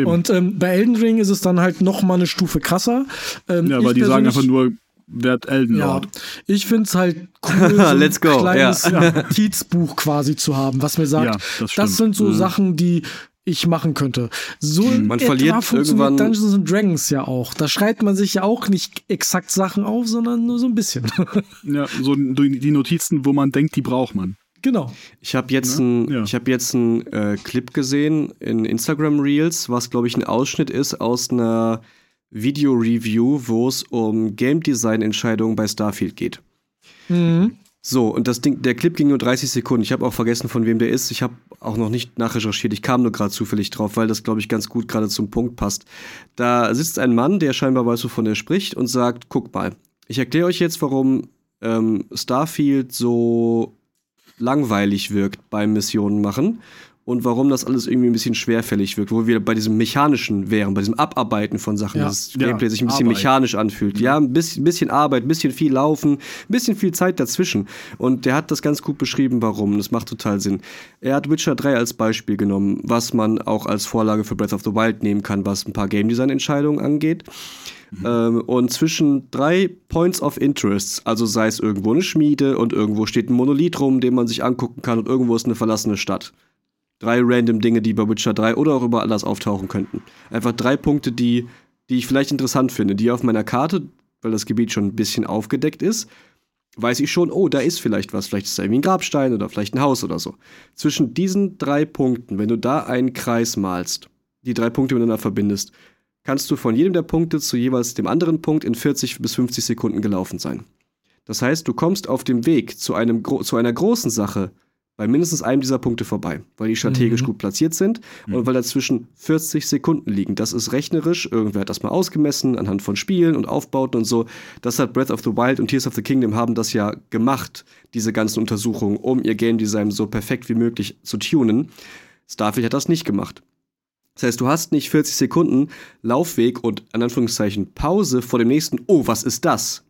und ähm, bei Elden Ring ist es dann halt noch mal eine Stufe krasser. Ähm, ja, weil die sagen einfach nur, werd Elden Lord. Ja, ich finde es halt cool, so ein go. kleines ja. Notizbuch quasi zu haben, was mir sagt, ja, das, das, sind so mhm. Sachen, die ich machen könnte. So man verliert funktioniert Dungeons and Dragons ja auch. Da schreibt man sich ja auch nicht exakt Sachen auf, sondern nur so ein bisschen. ja, so die Notizen, wo man denkt, die braucht man. Genau. Ich habe jetzt einen ja. hab äh, Clip gesehen in Instagram Reels, was glaube ich ein Ausschnitt ist aus einer Video-Review, wo es um Game Design-Entscheidungen bei Starfield geht. Mhm. So, und das Ding, der Clip ging nur 30 Sekunden. Ich habe auch vergessen, von wem der ist. Ich habe auch noch nicht nachrecherchiert. Ich kam nur gerade zufällig drauf, weil das, glaube ich, ganz gut gerade zum Punkt passt. Da sitzt ein Mann, der scheinbar weiß, wovon er spricht, und sagt: Guck mal, ich erkläre euch jetzt, warum ähm, Starfield so langweilig wirkt beim Missionen machen und warum das alles irgendwie ein bisschen schwerfällig wirkt, wo wir bei diesem mechanischen wären, bei diesem Abarbeiten von Sachen, ja. dass das Gameplay ja, sich ein bisschen Arbeit. mechanisch anfühlt. Ja, ein bisschen, bisschen Arbeit, ein bisschen viel Laufen, ein bisschen viel Zeit dazwischen. Und der hat das ganz gut beschrieben, warum. Das macht total Sinn. Er hat Witcher 3 als Beispiel genommen, was man auch als Vorlage für Breath of the Wild nehmen kann, was ein paar Game Design Entscheidungen angeht. Mhm. Ähm, und zwischen drei Points of Interest, also sei es irgendwo eine Schmiede und irgendwo steht ein Monolith rum, den man sich angucken kann und irgendwo ist eine verlassene Stadt drei random Dinge, die bei Witcher 3 oder auch überall anders auftauchen könnten. Einfach drei Punkte, die, die ich vielleicht interessant finde, die auf meiner Karte, weil das Gebiet schon ein bisschen aufgedeckt ist, weiß ich schon, oh, da ist vielleicht was. Vielleicht ist da irgendwie ein Grabstein oder vielleicht ein Haus oder so. Zwischen diesen drei Punkten, wenn du da einen Kreis malst, die drei Punkte miteinander verbindest, kannst du von jedem der Punkte zu jeweils dem anderen Punkt in 40 bis 50 Sekunden gelaufen sein. Das heißt, du kommst auf dem Weg zu, einem, zu einer großen Sache bei mindestens einem dieser Punkte vorbei, weil die strategisch mhm. gut platziert sind mhm. und weil dazwischen 40 Sekunden liegen. Das ist rechnerisch, irgendwer hat das mal ausgemessen anhand von Spielen und Aufbauten und so. Das hat Breath of the Wild und Tears of the Kingdom haben das ja gemacht, diese ganzen Untersuchungen, um ihr Game Design so perfekt wie möglich zu tunen. Starfield hat das nicht gemacht. Das heißt, du hast nicht 40 Sekunden Laufweg und in Anführungszeichen Pause vor dem nächsten, oh, was ist das?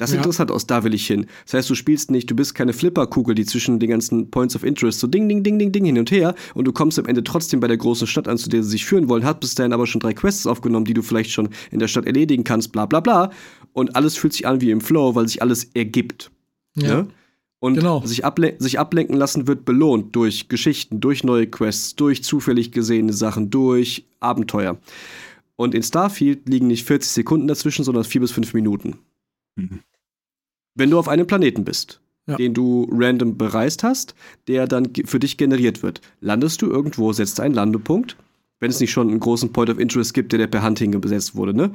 Das ist ja. interessant aus, da will ich hin. Das heißt, du spielst nicht, du bist keine Flipperkugel, die zwischen den ganzen Points of Interest so ding, ding, ding, ding, ding hin und her und du kommst am Ende trotzdem bei der großen Stadt an, zu der sie sich führen wollen, hast bis dahin aber schon drei Quests aufgenommen, die du vielleicht schon in der Stadt erledigen kannst, bla bla bla. Und alles fühlt sich an wie im Flow, weil sich alles ergibt. Ja. ja? Ne? Und genau. sich, able sich ablenken lassen wird belohnt durch Geschichten, durch neue Quests, durch zufällig gesehene Sachen, durch Abenteuer. Und in Starfield liegen nicht 40 Sekunden dazwischen, sondern 4 bis 5 Minuten. Mhm. Wenn du auf einem Planeten bist, ja. den du random bereist hast, der dann für dich generiert wird, landest du irgendwo, setzt einen Landepunkt, wenn es nicht schon einen großen Point of Interest gibt, der, der per Hunting besetzt wurde, ne?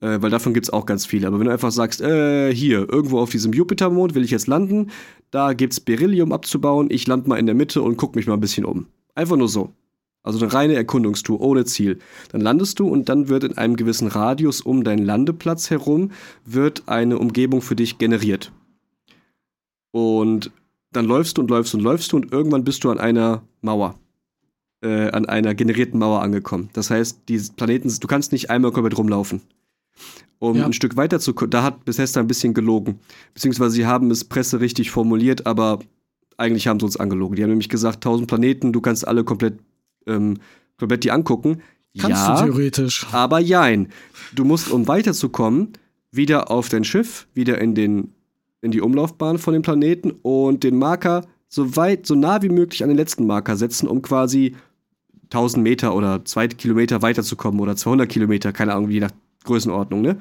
Äh, weil davon gibt es auch ganz viele. Aber wenn du einfach sagst, äh, hier, irgendwo auf diesem Jupitermond will ich jetzt landen, da gibt es Beryllium abzubauen, ich lande mal in der Mitte und guck mich mal ein bisschen um. Einfach nur so. Also eine reine Erkundungstour ohne Ziel. Dann landest du und dann wird in einem gewissen Radius um deinen Landeplatz herum wird eine Umgebung für dich generiert. Und dann läufst du und läufst und läufst du und irgendwann bist du an einer Mauer. Äh, an einer generierten Mauer angekommen. Das heißt, die Planeten, du kannst nicht einmal komplett rumlaufen. Um ja. ein Stück weiter zu da hat Bethesda ein bisschen gelogen. Beziehungsweise sie haben es Presse richtig formuliert, aber eigentlich haben sie uns angelogen. Die haben nämlich gesagt, 1000 Planeten, du kannst alle komplett ähm, die angucken. Kannst ja, du theoretisch. Aber jein. Du musst, um weiterzukommen, wieder auf dein Schiff, wieder in, den, in die Umlaufbahn von dem Planeten und den Marker so weit, so nah wie möglich an den letzten Marker setzen, um quasi 1000 Meter oder 2 Kilometer weiterzukommen oder 200 Kilometer, keine Ahnung, je nach Größenordnung, ne?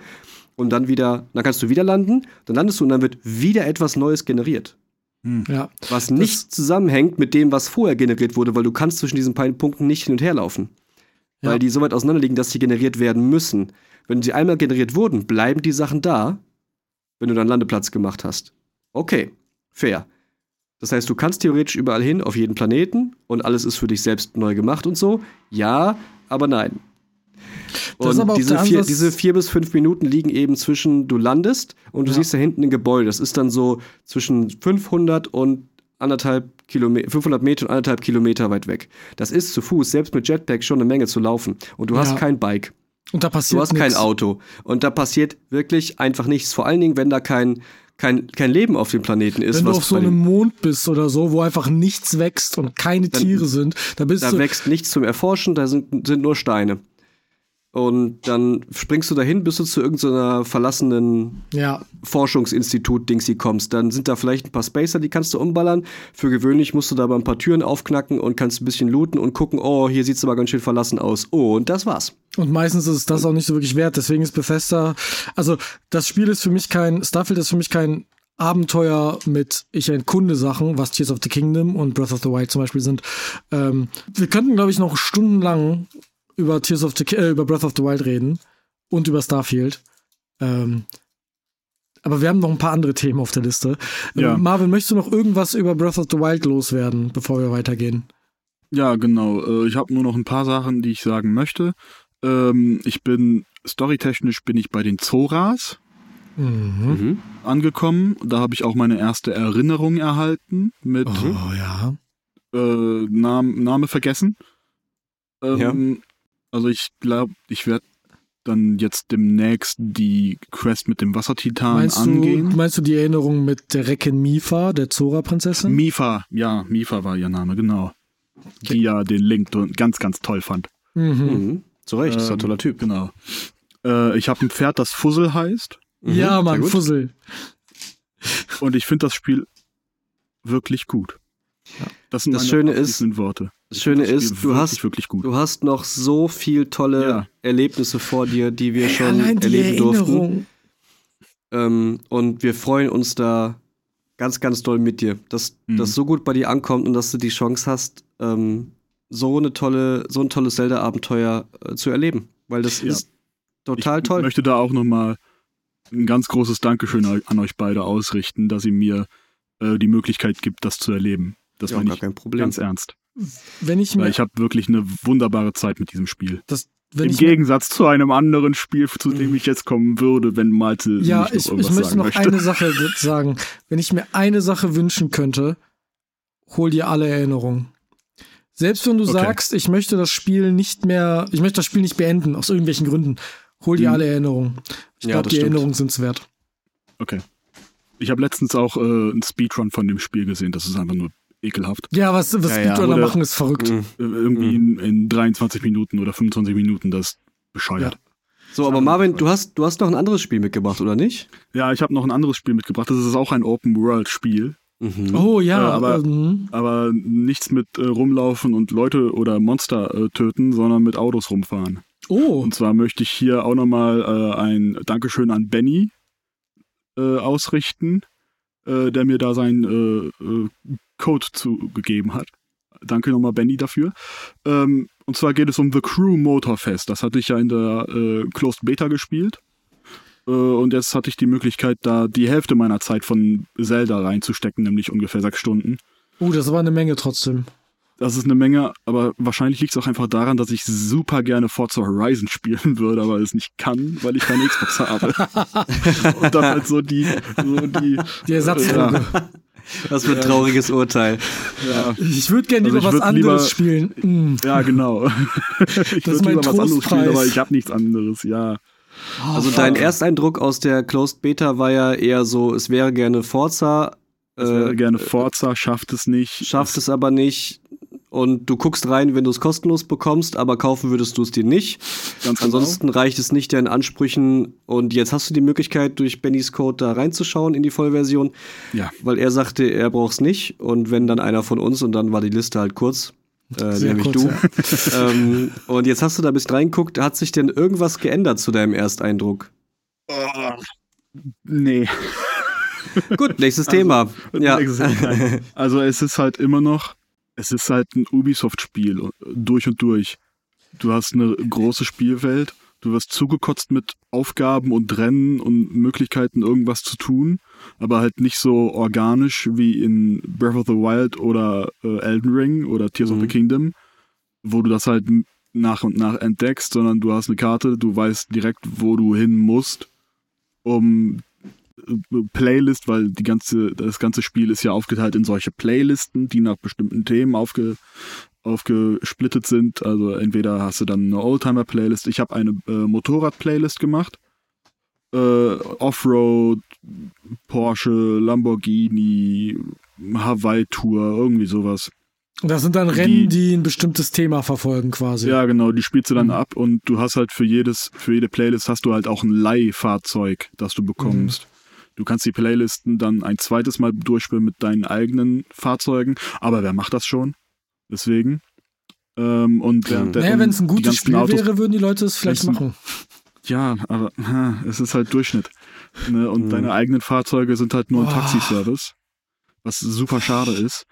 Und dann wieder, dann kannst du wieder landen, dann landest du und dann wird wieder etwas Neues generiert. Hm. Ja. Was nicht zusammenhängt mit dem, was vorher generiert wurde, weil du kannst zwischen diesen beiden Punkten nicht hin und her laufen. Ja. Weil die so weit auseinander liegen, dass sie generiert werden müssen. Wenn sie einmal generiert wurden, bleiben die Sachen da, wenn du dann Landeplatz gemacht hast. Okay, fair. Das heißt, du kannst theoretisch überall hin, auf jeden Planeten, und alles ist für dich selbst neu gemacht und so. Ja, aber nein. Und diese vier, diese vier bis fünf Minuten liegen eben zwischen, du landest und du ja. siehst da hinten ein Gebäude. Das ist dann so zwischen 500 und anderthalb Kilometer, 500 Meter und anderthalb Kilometer weit weg. Das ist zu Fuß, selbst mit Jetpack, schon eine Menge zu laufen. Und du ja. hast kein Bike. Und da passiert Du hast nix. kein Auto. Und da passiert wirklich einfach nichts. Vor allen Dingen, wenn da kein, kein, kein Leben auf dem Planeten ist. Wenn du auf so einem Mond bist oder so, wo einfach nichts wächst und keine Tiere sind, da bist da du. Da wächst nichts zum Erforschen, da sind, sind nur Steine. Und dann springst du dahin, bis du zu irgendeiner verlassenen ja. Forschungsinstitut-Dingsy kommst. Dann sind da vielleicht ein paar Spacer, die kannst du umballern. Für gewöhnlich musst du da aber ein paar Türen aufknacken und kannst ein bisschen looten und gucken, oh, hier sieht's aber ganz schön verlassen aus. Oh, und das war's. Und meistens ist es das auch nicht so wirklich wert. Deswegen ist Bethesda, also das Spiel ist für mich kein, Starfield ist für mich kein Abenteuer mit ich entkunde Sachen, was Tears of the Kingdom und Breath of the Wild zum Beispiel sind. Ähm, wir könnten, glaube ich, noch stundenlang über Tears of the äh, über Breath of the Wild reden und über Starfield. Ähm, aber wir haben noch ein paar andere Themen auf der Liste. Ähm, ja. Marvin, möchtest du noch irgendwas über Breath of the Wild loswerden, bevor wir weitergehen? Ja, genau. Äh, ich habe nur noch ein paar Sachen, die ich sagen möchte. Ähm, ich bin storytechnisch bin ich bei den Zoras mhm. mhm. angekommen. Da habe ich auch meine erste Erinnerung erhalten mit oh, ja. äh, Name, Name vergessen. Ähm, ja. Also ich glaube, ich werde dann jetzt demnächst die Quest mit dem Wassertitan meinst angehen. Du, meinst du die Erinnerung mit der Recken Mifa, der Zora-Prinzessin? Mifa, ja, Mifa war ihr Name, genau. Okay. Die ja den Link ganz, ganz toll fand. Mhm. mhm. Zu Recht, ähm, ist ein toller Typ. Genau. Äh, ich habe ein Pferd, das Fussel heißt. Mhm. Ja, Mann, Fussel. Und ich finde das Spiel wirklich gut. Ja. Das, sind das Schöne ist, Worte. Das Schöne ist, du hast, du hast noch so viel tolle ja. Erlebnisse vor dir, die wir schon erleben durften. Ähm, und wir freuen uns da ganz, ganz doll mit dir, dass mhm. das so gut bei dir ankommt und dass du die Chance hast, ähm, so eine tolle, so ein tolles Zelda-Abenteuer äh, zu erleben. Weil das ja. ist total ich toll. Ich möchte da auch nochmal ein ganz großes Dankeschön an euch beide ausrichten, dass ihr mir äh, die Möglichkeit gibt, das zu erleben. Das ja, meine ich kein Problem. ganz ernst. Wenn ich mir, ich habe wirklich eine wunderbare Zeit mit diesem Spiel. Das, Im Gegensatz zu einem anderen Spiel, zu dem ich jetzt kommen würde, wenn Malte ja, ich, ich möchte noch möchte. eine Sache sagen. Wenn ich mir eine Sache wünschen könnte, hol dir alle Erinnerungen. Selbst wenn du okay. sagst, ich möchte das Spiel nicht mehr, ich möchte das Spiel nicht beenden, aus irgendwelchen Gründen, hol dir hm. alle Erinnerungen. Ich glaube, ja, die stimmt. Erinnerungen sind's wert. Okay. Ich habe letztens auch äh, einen Speedrun von dem Spiel gesehen, das ist einfach nur ekelhaft. Ja, was, was ja, Speedrunner ja. machen, ist verrückt. Mhm. Irgendwie mhm. in, in, 23 Minuten oder 25 Minuten, das ist bescheuert. Ja. So, aber Marvin, du hast, du hast noch ein anderes Spiel mitgebracht, oder nicht? Ja, ich habe noch ein anderes Spiel mitgebracht. Das ist auch ein Open-World-Spiel. Mhm. Oh ja, äh, aber, mhm. aber nichts mit äh, rumlaufen und Leute oder Monster äh, töten, sondern mit Autos rumfahren. Oh. Und zwar möchte ich hier auch nochmal äh, ein Dankeschön an Benny äh, ausrichten, äh, der mir da seinen äh, Code zugegeben hat. Danke nochmal, Benny, dafür. Ähm, und zwar geht es um The Crew Motorfest. Das hatte ich ja in der Closed Beta gespielt. und jetzt hatte ich die Möglichkeit, da die Hälfte meiner Zeit von Zelda reinzustecken, nämlich ungefähr sechs Stunden. Oh, das war eine Menge trotzdem. Das ist eine Menge, aber wahrscheinlich liegt es auch einfach daran, dass ich super gerne Forza Horizon spielen würde, aber es nicht kann, weil ich keine Xbox habe. Und dann halt so die, so die, die Ersatzdroge. Ja. Was für ein trauriges Urteil. Ja. Ich würde gerne also lieber was anderes lieber, spielen. Mm. Ja, genau. ich würde lieber was anderes spielen, aber ich habe nichts anderes, ja. Oh, also dein Ersteindruck aus der Closed Beta war ja eher so, es wäre gerne Forza. Es wäre äh, gerne Forza, schafft es nicht. Schafft es aber nicht und du guckst rein, wenn du es kostenlos bekommst, aber kaufen würdest du es dir nicht. Ganz genau. Ansonsten genau. reicht es nicht deinen Ansprüchen und jetzt hast du die Möglichkeit, durch Bennys Code da reinzuschauen in die Vollversion. Ja. Weil er sagte, er braucht es nicht und wenn dann einer von uns und dann war die Liste halt kurz. Äh, nämlich kurz, du. Ja. ähm, und jetzt hast du da bis reinguckt. Hat sich denn irgendwas geändert zu deinem Ersteindruck? Oh, nee. Gut, nächstes also, Thema. Ja. also es ist halt immer noch es ist halt ein Ubisoft-Spiel durch und durch. Du hast eine große Spielwelt, du wirst zugekotzt mit Aufgaben und Rennen und Möglichkeiten, irgendwas zu tun, aber halt nicht so organisch wie in Breath of the Wild oder äh, Elden Ring oder Tears mhm. of the mhm. Kingdom, wo du das halt nach und nach entdeckst, sondern du hast eine Karte, du weißt direkt, wo du hin musst, um Playlist, weil die ganze, das ganze Spiel ist ja aufgeteilt in solche Playlisten, die nach bestimmten Themen aufge, aufgesplittet sind. Also entweder hast du dann eine Oldtimer-Playlist, ich habe eine äh, Motorrad-Playlist gemacht. Äh, Offroad, Porsche, Lamborghini, Hawaii-Tour, irgendwie sowas. Das sind dann Rennen, die, die, ein bestimmtes Thema verfolgen, quasi. Ja, genau, die spielst du dann mhm. ab und du hast halt für jedes, für jede Playlist hast du halt auch ein Leihfahrzeug, das du bekommst. Mhm. Du kannst die Playlisten dann ein zweites Mal durchspielen mit deinen eigenen Fahrzeugen, aber wer macht das schon? Deswegen. Ähm, und ja. der, naja, wenn es ein gutes Spiel Autos, wäre, würden die Leute es vielleicht machen. Ja, aber ha, es ist halt Durchschnitt. Ne? Und mhm. deine eigenen Fahrzeuge sind halt nur ein oh. Taxiservice, was super schade ist.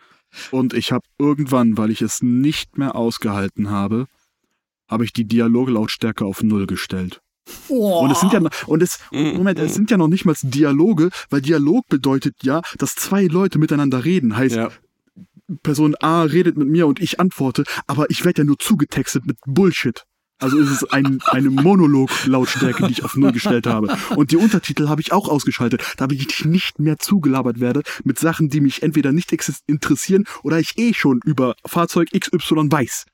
Und ich habe irgendwann, weil ich es nicht mehr ausgehalten habe, habe ich die Dialoglautstärke auf Null gestellt. Oh. Und es sind ja noch, und es, mm, Moment, es mm. sind ja noch nicht mal Dialoge, weil Dialog bedeutet ja, dass zwei Leute miteinander reden. Heißt, ja. Person A redet mit mir und ich antworte, aber ich werde ja nur zugetextet mit Bullshit. Also ist es ein, eine Monolog-Lautstärke, die ich auf Null gestellt habe. Und die Untertitel habe ich auch ausgeschaltet, damit ich nicht mehr zugelabert werde mit Sachen, die mich entweder nicht interessieren oder ich eh schon über Fahrzeug XY weiß.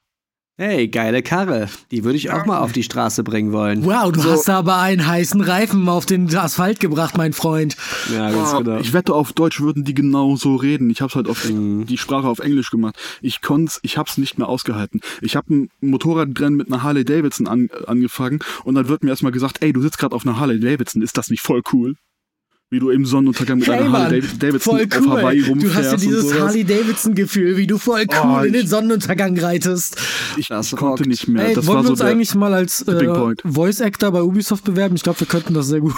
Hey, geile Karre. Die würde ich auch mal auf die Straße bringen wollen. Wow, du so. hast aber einen heißen Reifen auf den Asphalt gebracht, mein Freund. Ja, ganz genau. Ich wette, auf Deutsch würden die genau so reden. Ich hab's halt auf mhm. die Sprache auf Englisch gemacht. Ich konnt's, ich hab's nicht mehr ausgehalten. Ich hab ein Motorradrennen mit einer Harley Davidson an, angefangen und dann wird mir erstmal gesagt, ey, du sitzt gerade auf einer Harley Davidson, ist das nicht voll cool? Wie du im Sonnenuntergang mit hey, einer Harley Davidson voll cool. auf Hawaii rumfährst. Du hast ja dieses Harley Davidson Gefühl, wie du voll oh, cool oh, in den Sonnenuntergang reitest. Ich das konnte nicht mehr. Ey, das wollen wir so uns eigentlich mal als äh, Voice Actor bei Ubisoft bewerben? Ich glaube, wir könnten das sehr gut.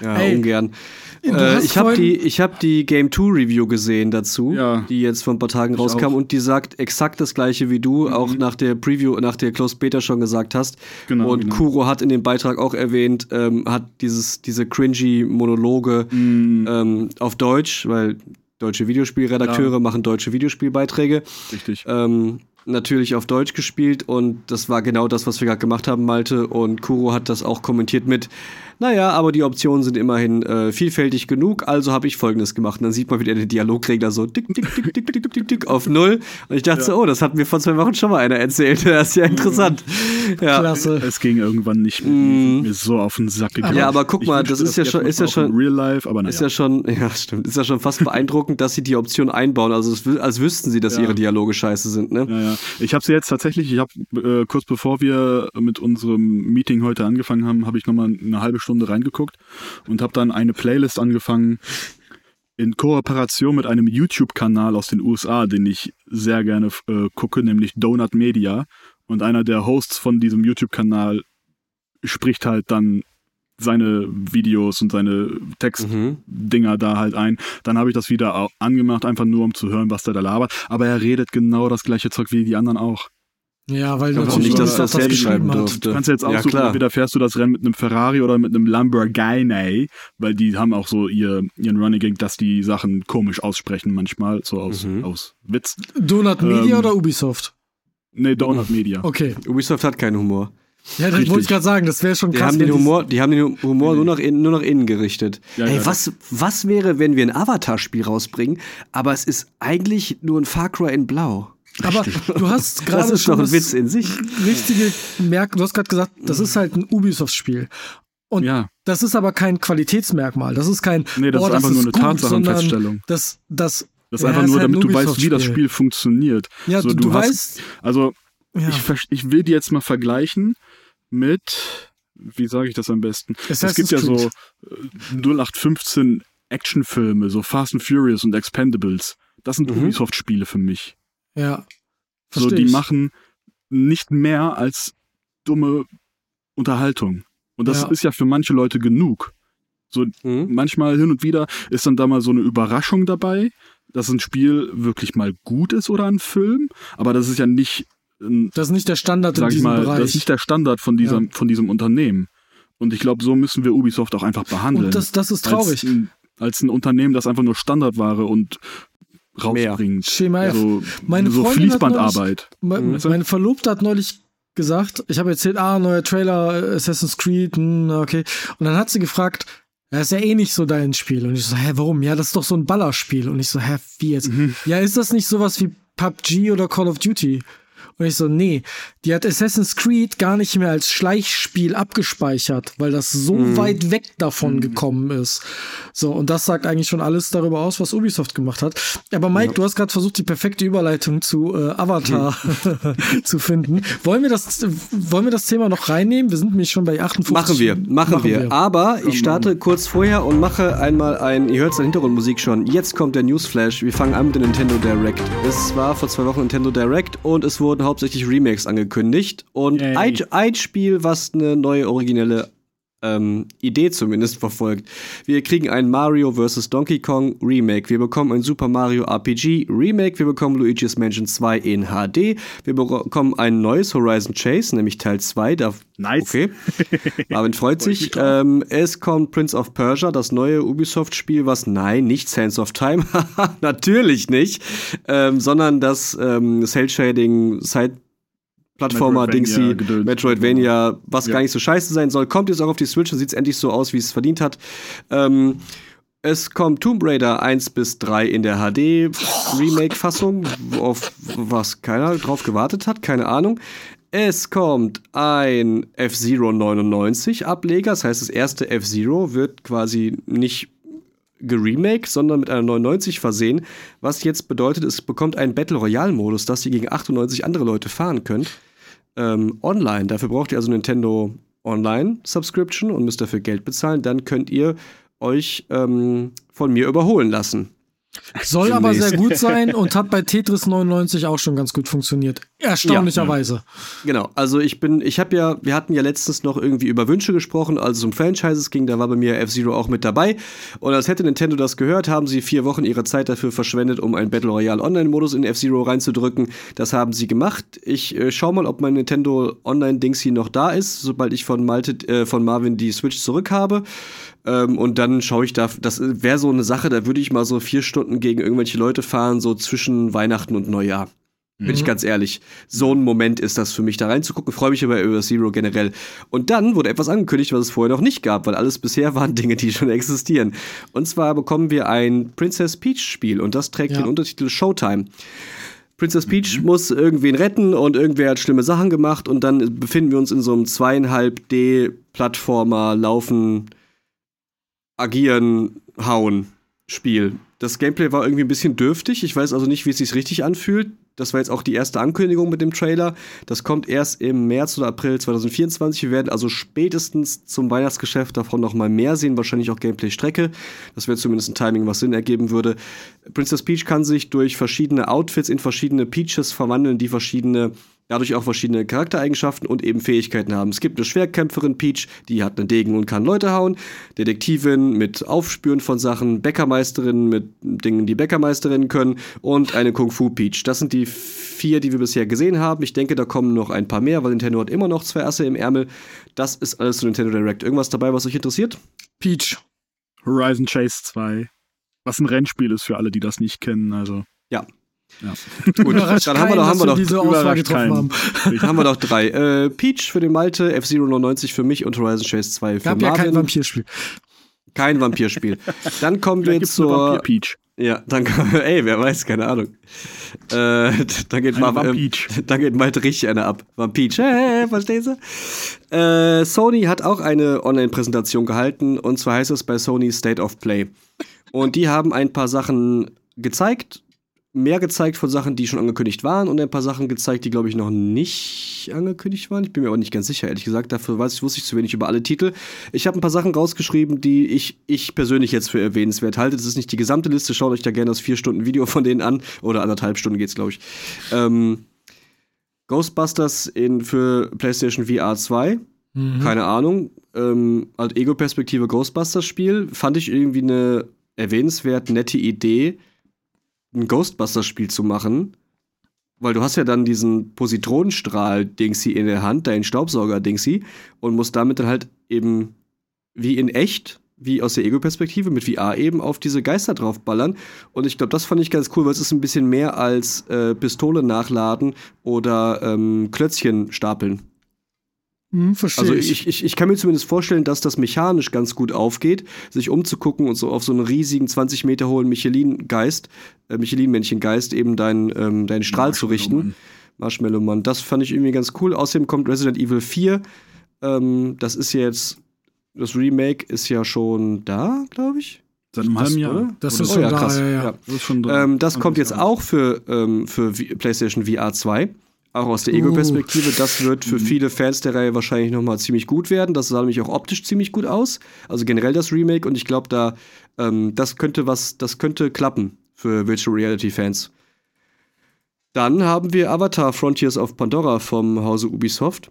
ja, Ey, ungern. Äh, ich habe die, hab die Game 2 Review gesehen dazu, ja. die jetzt vor ein paar Tagen ich rauskam auch. und die sagt exakt das gleiche wie du, mhm. auch nach der Preview, nach der Closed Beta schon gesagt hast. Genau, und genau. Kuro hat in dem Beitrag auch erwähnt, ähm, hat dieses, diese cringy Monologe mhm. ähm, auf Deutsch, weil deutsche Videospielredakteure ja. machen deutsche Videospielbeiträge. Richtig. Ähm, natürlich auf Deutsch gespielt und das war genau das, was wir gerade gemacht haben, Malte. Und Kuro hat das auch kommentiert mit, naja, aber die Optionen sind immerhin äh, vielfältig genug, also habe ich folgendes gemacht. Und dann sieht man wieder den Dialogregler so dick, dick, dick, dick, dick, dick, dick, dick auf null. Und ich dachte ja. so, oh, das hat mir vor zwei Wochen schon mal einer erzählt. Das ist ja interessant. Mhm. Ja. Klasse. Es ging irgendwann nicht mehr. Mm. Mir so auf den Sack gegangen. Ja, aber guck mal, das, das ist ja schon, ist ja schon, Real Life, aber naja. ist ja schon, ja stimmt, ist ja schon fast beeindruckend, dass sie die Option einbauen. Also als wüssten sie, dass ja. ihre Dialoge scheiße sind. Ne? Ja, ja. Ich habe sie jetzt tatsächlich. Ich habe äh, kurz bevor wir mit unserem Meeting heute angefangen haben, habe ich nochmal eine halbe Stunde reingeguckt und habe dann eine Playlist angefangen in Kooperation mit einem YouTube-Kanal aus den USA, den ich sehr gerne äh, gucke, nämlich Donut Media. Und einer der Hosts von diesem YouTube-Kanal spricht halt dann seine Videos und seine Textdinger mhm. da halt ein. Dann habe ich das wieder angemacht, einfach nur um zu hören, was der da labert. Aber er redet genau das gleiche Zeug wie die anderen auch. Ja, weil du nicht, dass das, das schreiben durfte. Du kannst jetzt auch ja, so, entweder fährst du das Rennen mit einem Ferrari oder mit einem Lamborghini, weil die haben auch so ihr, ihren Running Gang, dass die Sachen komisch aussprechen manchmal, so aus, mhm. aus Witz. Donut Media ähm, oder Ubisoft? Nee, Donut Media. Okay. Ubisoft hat keinen Humor. Ja, das wollte ich gerade sagen, das wäre schon krass. Die haben den Humor, die haben den Humor nur nach innen, nur nach innen gerichtet. Ja, Ey, ja, was, was wäre, wenn wir ein Avatar-Spiel rausbringen, aber es ist eigentlich nur ein Far Cry in Blau? Aber du hast gerade. Das ist doch ein Witz in sich. Richtige Merk, du hast gerade gesagt, das ist halt ein Ubisoft-Spiel. Und ja. das ist aber kein Qualitätsmerkmal. Das ist kein. Nee, das oh, ist einfach nur eine Tatsachenfeststellung. Das, das, das ist ja, einfach nur, halt damit du weißt, wie das Spiel funktioniert. Ja, so, du, du hast, weißt. Also, ja. ich, ich will die jetzt mal vergleichen mit. Wie sage ich das am besten? Es, es gibt ja so 0815 äh, Actionfilme, so Fast and Furious und Expendables. Das sind mhm. Ubisoft-Spiele für mich. Ja. So, die ich. machen nicht mehr als dumme Unterhaltung. Und das ja. ist ja für manche Leute genug. So mhm. manchmal hin und wieder ist dann da mal so eine Überraschung dabei, dass ein Spiel wirklich mal gut ist oder ein Film, aber das ist ja nicht ein, das ist nicht der Standard in diesem mal, Bereich. Das ist nicht der Standard von diesem, ja. von diesem Unternehmen. Und ich glaube, so müssen wir Ubisoft auch einfach behandeln. Und das, das ist traurig. Als, als ein Unternehmen, das einfach nur Standardware und rausbringt. Schema F. So, meine so Fließbandarbeit. Neulich, meine Verlobte hat neulich gesagt, ich habe erzählt, ah, neuer Trailer, Assassin's Creed, hm, okay. Und dann hat sie gefragt, das ist ja eh nicht so dein Spiel. Und ich so, hä, warum? Ja, das ist doch so ein Ballerspiel. Und ich so, hä, wie jetzt? Mhm. Ja, ist das nicht sowas wie PUBG oder Call of Duty? Und ich so, nee, die hat Assassin's Creed gar nicht mehr als Schleichspiel abgespeichert, weil das so mhm. weit weg davon mhm. gekommen ist. So, und das sagt eigentlich schon alles darüber aus, was Ubisoft gemacht hat. Aber Mike, ja. du hast gerade versucht, die perfekte Überleitung zu äh, Avatar mhm. zu finden. Wollen wir, das, wollen wir das Thema noch reinnehmen? Wir sind nämlich schon bei 58. Machen wir, machen, machen wir. wir. Aber ich starte kurz vorher und mache einmal ein, ihr hört es in der Hintergrundmusik schon, jetzt kommt der Newsflash. Wir fangen an mit dem Nintendo Direct. Es war vor zwei Wochen Nintendo Direct und es wurden hauptsächlich Remakes angekündigt. Und ein, ein, Spiel, was eine neue originelle ähm, Idee zumindest verfolgt. Wir kriegen ein Mario vs. Donkey Kong Remake. Wir bekommen ein Super Mario RPG Remake. Wir bekommen Luigi's Mansion 2 in HD. Wir bekommen ein neues Horizon Chase, nämlich Teil 2. Da, nice. Okay. Marvin freut sich. Ähm, es kommt Prince of Persia, das neue Ubisoft-Spiel, was, nein, nicht Sands of Time, natürlich nicht, ähm, sondern das ähm, Cell-Shading Side Plattformer, Dingsy, Metroidvania, was ja. gar nicht so scheiße sein soll, kommt jetzt auch auf die Switch und sieht endlich so aus, wie es verdient hat. Ähm, es kommt Tomb Raider 1 bis 3 in der HD Remake-Fassung, auf was keiner drauf gewartet hat, keine Ahnung. Es kommt ein F-Zero 99 Ableger, das heißt, das erste F-Zero wird quasi nicht geremake, sondern mit einer 99 versehen, was jetzt bedeutet, es bekommt einen Battle Royale Modus, dass ihr gegen 98 andere Leute fahren könnt. Ähm, online. Dafür braucht ihr also Nintendo Online Subscription und müsst dafür Geld bezahlen. Dann könnt ihr euch ähm, von mir überholen lassen. Soll aber sehr gut sein und hat bei Tetris 99 auch schon ganz gut funktioniert. Erstaunlicherweise. Ja, genau, also ich bin, ich habe ja, wir hatten ja letztens noch irgendwie über Wünsche gesprochen, als es um Franchises ging, da war bei mir F-Zero auch mit dabei. Und als hätte Nintendo das gehört, haben sie vier Wochen ihrer Zeit dafür verschwendet, um einen Battle Royale Online-Modus in F-Zero reinzudrücken. Das haben sie gemacht. Ich äh, schau mal, ob mein Nintendo Online-Dings hier noch da ist, sobald ich von Malte, äh, von Marvin die Switch zurück habe. Ähm, und dann schaue ich da, das wäre so eine Sache, da würde ich mal so vier Stunden gegen irgendwelche Leute fahren, so zwischen Weihnachten und Neujahr. Bin mhm. ich ganz ehrlich. So ein Moment ist das für mich, da reinzugucken. Freue mich aber über Zero generell. Und dann wurde etwas angekündigt, was es vorher noch nicht gab, weil alles bisher waren Dinge, die schon existieren. Und zwar bekommen wir ein Princess Peach Spiel und das trägt ja. den Untertitel Showtime. Princess Peach mhm. muss irgendwen retten und irgendwer hat schlimme Sachen gemacht und dann befinden wir uns in so einem zweieinhalb D-Plattformer, laufen, agieren, hauen Spiel. Das Gameplay war irgendwie ein bisschen dürftig. Ich weiß also nicht, wie es sich richtig anfühlt. Das war jetzt auch die erste Ankündigung mit dem Trailer. Das kommt erst im März oder April 2024. Wir werden also spätestens zum Weihnachtsgeschäft davon noch mal mehr sehen. Wahrscheinlich auch Gameplay-Strecke. Das wäre zumindest ein Timing, was Sinn ergeben würde. Princess Peach kann sich durch verschiedene Outfits in verschiedene Peaches verwandeln, die verschiedene dadurch auch verschiedene Charaktereigenschaften und eben Fähigkeiten haben. Es gibt eine Schwertkämpferin Peach, die hat einen Degen und kann Leute hauen, Detektivin mit Aufspüren von Sachen, Bäckermeisterin mit Dingen, die Bäckermeisterinnen können und eine Kung Fu Peach. Das sind die vier, die wir bisher gesehen haben. Ich denke, da kommen noch ein paar mehr, weil Nintendo hat immer noch zwei Asse im Ärmel. Das ist alles zu Nintendo Direct. Irgendwas dabei, was euch interessiert? Peach. Horizon Chase 2. Was ein Rennspiel ist für alle, die das nicht kennen. Also. Ja, ja. Gut, dann haben wir doch, haben wir doch diese Auswahl getroffen haben. haben wir doch drei. Äh, Peach für den Malte, F-Zero 99 für mich und Horizon Chase 2 für Gab Marvin. ja kein Vampirspiel. Kein Vampirspiel. Dann kommen wir zur. Peach. Ja, dann ey, wer weiß, keine Ahnung. Äh, dann geht mal, äh, dann geht mal richtig einer ab. Vampir, hey, verstehst du? Äh, Sony hat auch eine Online-Präsentation gehalten und zwar heißt es bei Sony State of Play. Und die haben ein paar Sachen gezeigt mehr gezeigt von Sachen, die schon angekündigt waren und ein paar Sachen gezeigt, die, glaube ich, noch nicht angekündigt waren. Ich bin mir aber nicht ganz sicher, ehrlich gesagt. Dafür weiß ich, wusste ich zu wenig über alle Titel. Ich habe ein paar Sachen rausgeschrieben, die ich, ich persönlich jetzt für erwähnenswert halte. Das ist nicht die gesamte Liste. Schaut euch da gerne das vier Stunden Video von denen an. Oder anderthalb Stunden geht's, glaube ich. Ähm, Ghostbusters in, für PlayStation VR 2. Mhm. Keine Ahnung. Ähm, halt Ego-Perspektive Ghostbusters-Spiel. Fand ich irgendwie eine erwähnenswert nette Idee ein Ghostbusters-Spiel zu machen, weil du hast ja dann diesen Positronenstrahl-Dingsy in der Hand, deinen Staubsauger-Dingsy, und musst damit dann halt eben wie in echt, wie aus der Ego-Perspektive, mit VR eben auf diese Geister draufballern. Und ich glaube, das fand ich ganz cool, weil es ist ein bisschen mehr als äh, Pistole nachladen oder ähm, Klötzchen stapeln. Hm, verstehe also ich, ich, ich kann mir zumindest vorstellen, dass das mechanisch ganz gut aufgeht, sich umzugucken und so auf so einen riesigen 20 Meter hohen Michelin-Geist, äh, Michelin-Männchen-Geist eben deinen ähm, deinen Strahl zu richten. Marshmallow-Mann. Das fand ich irgendwie ganz cool. Außerdem kommt Resident Evil 4. Ähm, das ist jetzt, das Remake ist ja schon da, glaube ich. Seit einem halben Jahr. Oder? Das ist schon ja, da, krass. Ja. Das, ähm, das kommt jetzt auch für, ähm, für PlayStation VR 2. Auch aus der Ego-Perspektive, das wird für mhm. viele Fans der Reihe wahrscheinlich nochmal ziemlich gut werden. Das sah nämlich auch optisch ziemlich gut aus. Also generell das Remake und ich glaube, da ähm, das könnte was, das könnte klappen für Virtual Reality Fans. Dann haben wir Avatar Frontiers of Pandora vom Hause Ubisoft.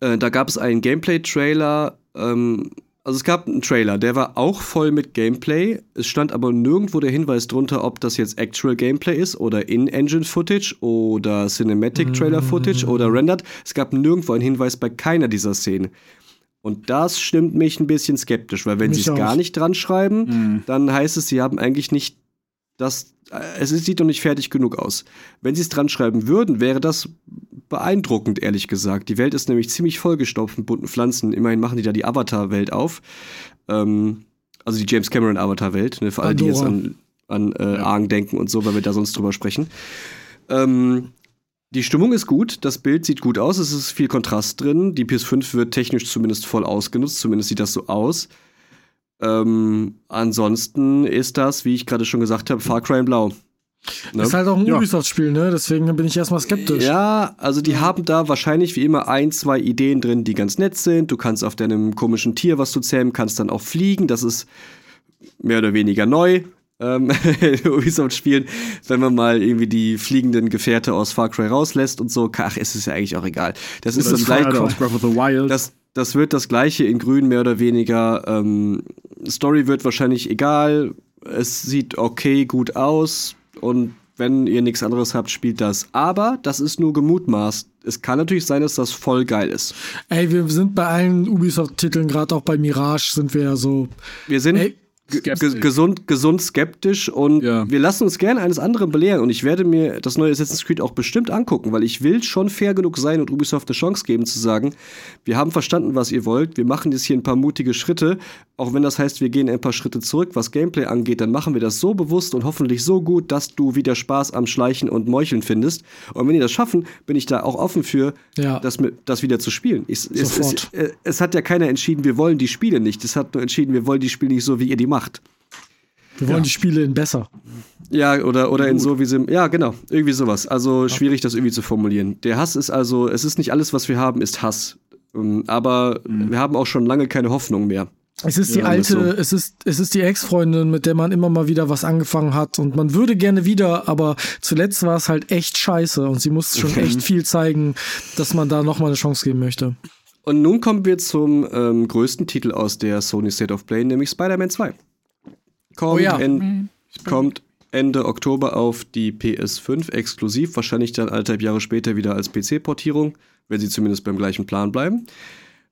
Äh, da gab es einen Gameplay-Trailer ähm, also es gab einen Trailer, der war auch voll mit Gameplay. Es stand aber nirgendwo der Hinweis drunter, ob das jetzt Actual Gameplay ist oder In-Engine-Footage oder Cinematic-Trailer-Footage mhm. oder Rendered. Es gab nirgendwo einen Hinweis bei keiner dieser Szenen. Und das stimmt mich ein bisschen skeptisch, weil wenn sie es gar nicht dran schreiben, mhm. dann heißt es, sie haben eigentlich nicht das. Äh, es sieht doch nicht fertig genug aus. Wenn sie es dran schreiben würden, wäre das beeindruckend, ehrlich gesagt. Die Welt ist nämlich ziemlich vollgestopft mit bunten Pflanzen. Immerhin machen die da die Avatar-Welt auf. Ähm, also die James Cameron Avatar-Welt, ne, für alle, die jetzt an, an äh. Aang denken und so, weil wir da sonst drüber sprechen. Ähm, die Stimmung ist gut, das Bild sieht gut aus, es ist viel Kontrast drin. Die PS5 wird technisch zumindest voll ausgenutzt, zumindest sieht das so aus. Ähm, ansonsten ist das, wie ich gerade schon gesagt habe, Far Cry in Blau. Ne? Ist halt auch ein ja. Ubisoft-Spiel, ne? Deswegen bin ich erstmal skeptisch. Ja, also die haben da wahrscheinlich wie immer ein, zwei Ideen drin, die ganz nett sind. Du kannst auf deinem komischen Tier, was du zähmen kannst, dann auch fliegen. Das ist mehr oder weniger neu. Ähm, Ubisoft-Spielen, wenn man mal irgendwie die fliegenden Gefährte aus Far Cry rauslässt und so, ach, es ist ja eigentlich auch egal. Das oder ist das gleiche. Das, das wird das gleiche in Grün mehr oder weniger. Ähm, Story wird wahrscheinlich egal. Es sieht okay, gut aus und wenn ihr nichts anderes habt, spielt das. Aber das ist nur gemutmaßt. Es kann natürlich sein, dass das voll geil ist. Ey, wir sind bei allen Ubisoft-Titeln, gerade auch bei Mirage, sind wir ja so. Wir sind. Ey, skeptisch. gesund, gesund skeptisch und ja. wir lassen uns gerne eines anderen belehren und ich werde mir das neue Assassin's Creed auch bestimmt angucken, weil ich will schon fair genug sein und Ubisoft eine Chance geben zu sagen, wir haben verstanden, was ihr wollt, wir machen jetzt hier ein paar mutige Schritte, auch wenn das heißt, wir gehen ein paar Schritte zurück, was Gameplay angeht, dann machen wir das so bewusst und hoffentlich so gut, dass du wieder Spaß am Schleichen und Meucheln findest. Und wenn ihr das schaffen, bin ich da auch offen für, ja. das, das wieder zu spielen. Ich, es, es, es, es hat ja keiner entschieden, wir wollen die Spiele nicht. Es hat nur entschieden, wir wollen die Spiele nicht so, wie ihr die macht macht. Wir wollen ja. die Spiele in besser. Ja, oder, oder in so wie sie. Ja, genau, irgendwie sowas. Also schwierig, das irgendwie zu formulieren. Der Hass ist also, es ist nicht alles, was wir haben, ist Hass. Ähm, aber mhm. wir haben auch schon lange keine Hoffnung mehr. Es ist die ja, alte, so. es ist, es ist die Ex-Freundin, mit der man immer mal wieder was angefangen hat und man würde gerne wieder, aber zuletzt war es halt echt scheiße und sie muss schon echt viel zeigen, dass man da nochmal eine Chance geben möchte. Und nun kommen wir zum ähm, größten Titel aus der Sony State of Play, nämlich Spider-Man 2 kommt, oh ja. en mhm. kommt Ende Oktober auf die PS5 exklusiv, wahrscheinlich dann anderthalb Jahre später wieder als PC-Portierung, wenn sie zumindest beim gleichen Plan bleiben.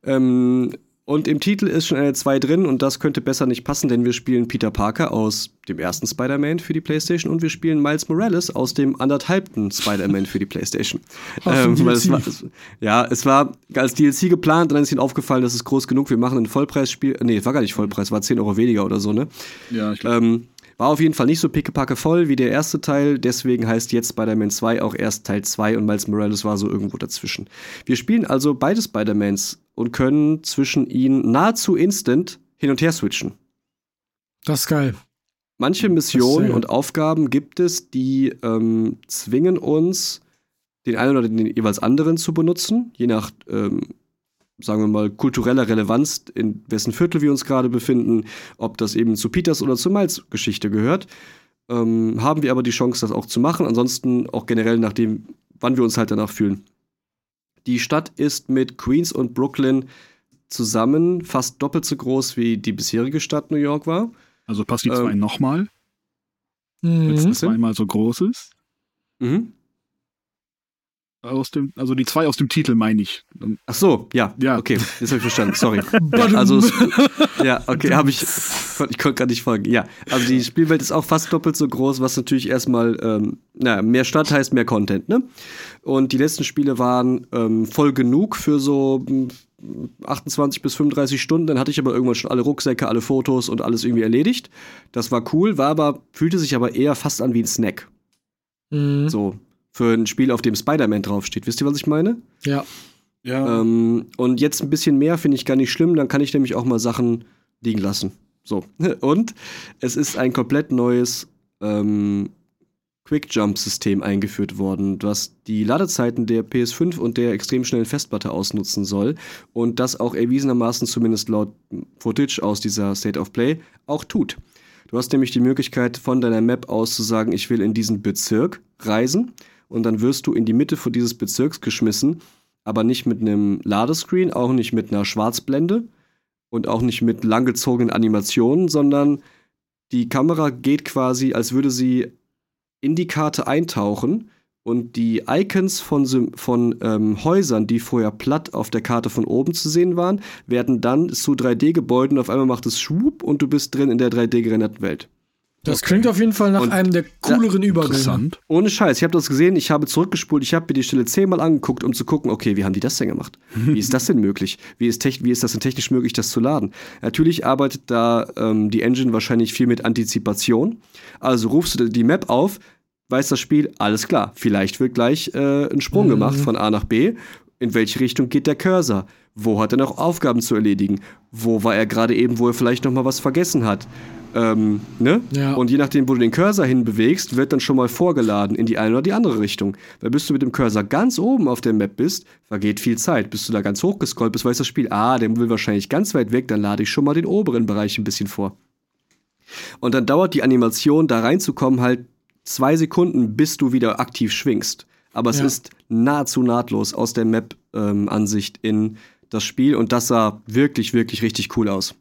Ähm, und im Titel ist schon eine 2 drin und das könnte besser nicht passen, denn wir spielen Peter Parker aus dem ersten Spider-Man für die PlayStation und wir spielen Miles Morales aus dem anderthalbten Spider-Man für die PlayStation. ähm, es war, es, ja, es war als DLC geplant und dann ist ihnen aufgefallen, das ist groß genug, wir machen ein Vollpreisspiel. Nee, war gar nicht Vollpreis, war 10 Euro weniger oder so, ne? Ja, ich glaube. Ähm, war auf jeden Fall nicht so pickepacke voll wie der erste Teil, deswegen heißt jetzt Spider-Man 2 auch erst Teil 2 und Miles Morales war so irgendwo dazwischen. Wir spielen also beide Spider-Mans und können zwischen ihnen nahezu instant hin und her switchen. Das ist geil. Manche Missionen und Aufgaben gibt es, die ähm, zwingen uns, den einen oder den jeweils anderen zu benutzen, je nach ähm, sagen wir mal, kultureller Relevanz, in wessen Viertel wir uns gerade befinden, ob das eben zu Peters oder zu Miles Geschichte gehört, ähm, haben wir aber die Chance, das auch zu machen. Ansonsten auch generell nach dem, wann wir uns halt danach fühlen. Die Stadt ist mit Queens und Brooklyn zusammen fast doppelt so groß wie die bisherige Stadt New York war. Also passt die zwei ähm, nochmal? Mhm. Wenn es zweimal so groß ist? Mhm. Aus dem, also die zwei aus dem Titel meine ich. Ach so, ja, ja. Okay, jetzt habe ich verstanden. Sorry. ja, also ja, okay, habe ich. Ich konnte gar nicht folgen. Ja, also die Spielwelt ist auch fast doppelt so groß, was natürlich erstmal, ähm, na, mehr Stadt heißt mehr Content, ne? Und die letzten Spiele waren ähm, voll genug für so 28 hm, bis 35 Stunden. Dann hatte ich aber irgendwann schon alle Rucksäcke, alle Fotos und alles irgendwie erledigt. Das war cool, war aber fühlte sich aber eher fast an wie ein Snack. Mhm. So, für ein Spiel, auf dem Spider-Man draufsteht. Wisst ihr, was ich meine? Ja. ja. Ähm, und jetzt ein bisschen mehr finde ich gar nicht schlimm, dann kann ich nämlich auch mal Sachen liegen lassen. So. Und es ist ein komplett neues ähm, Quick-Jump-System eingeführt worden, was die Ladezeiten der PS5 und der extrem schnellen Festplatte ausnutzen soll und das auch erwiesenermaßen zumindest laut Footage aus dieser State of Play auch tut. Du hast nämlich die Möglichkeit von deiner Map aus zu sagen, ich will in diesen Bezirk reisen und dann wirst du in die Mitte von dieses Bezirks geschmissen, aber nicht mit einem Ladescreen, auch nicht mit einer Schwarzblende und auch nicht mit langgezogenen Animationen, sondern die Kamera geht quasi, als würde sie in die Karte eintauchen und die Icons von, von ähm, Häusern, die vorher platt auf der Karte von oben zu sehen waren, werden dann zu 3D-Gebäuden. Auf einmal macht es Schwupp und du bist drin in der 3D gerenderten Welt. Das okay. klingt auf jeden Fall nach und einem der cooleren ja, Übergänge. Ohne Scheiß, ich habe das gesehen, ich habe zurückgespult, ich habe mir die Stelle zehnmal angeguckt, um zu gucken, okay, wie haben die das denn gemacht? Wie ist das denn möglich? Wie ist, wie ist das denn technisch möglich, das zu laden? Natürlich arbeitet da ähm, die Engine wahrscheinlich viel mit Antizipation. Also rufst du die Map auf, weiß das Spiel, alles klar, vielleicht wird gleich äh, ein Sprung mhm. gemacht von A nach B. In welche Richtung geht der Cursor? Wo hat er noch Aufgaben zu erledigen? Wo war er gerade eben, wo er vielleicht noch mal was vergessen hat? Ähm, ne? Ja. Und je nachdem, wo du den Cursor hinbewegst, wird dann schon mal vorgeladen in die eine oder die andere Richtung. Weil bis du mit dem Cursor ganz oben auf der Map bist, vergeht viel Zeit. Bis du da ganz hoch gescrollt bist, weiß das Spiel, ah, der will wahrscheinlich ganz weit weg, dann lade ich schon mal den oberen Bereich ein bisschen vor. Und dann dauert die Animation, da reinzukommen, halt zwei Sekunden, bis du wieder aktiv schwingst. Aber es ja. ist nahezu nahtlos aus der Map-Ansicht ähm, in das Spiel und das sah wirklich, wirklich richtig cool aus.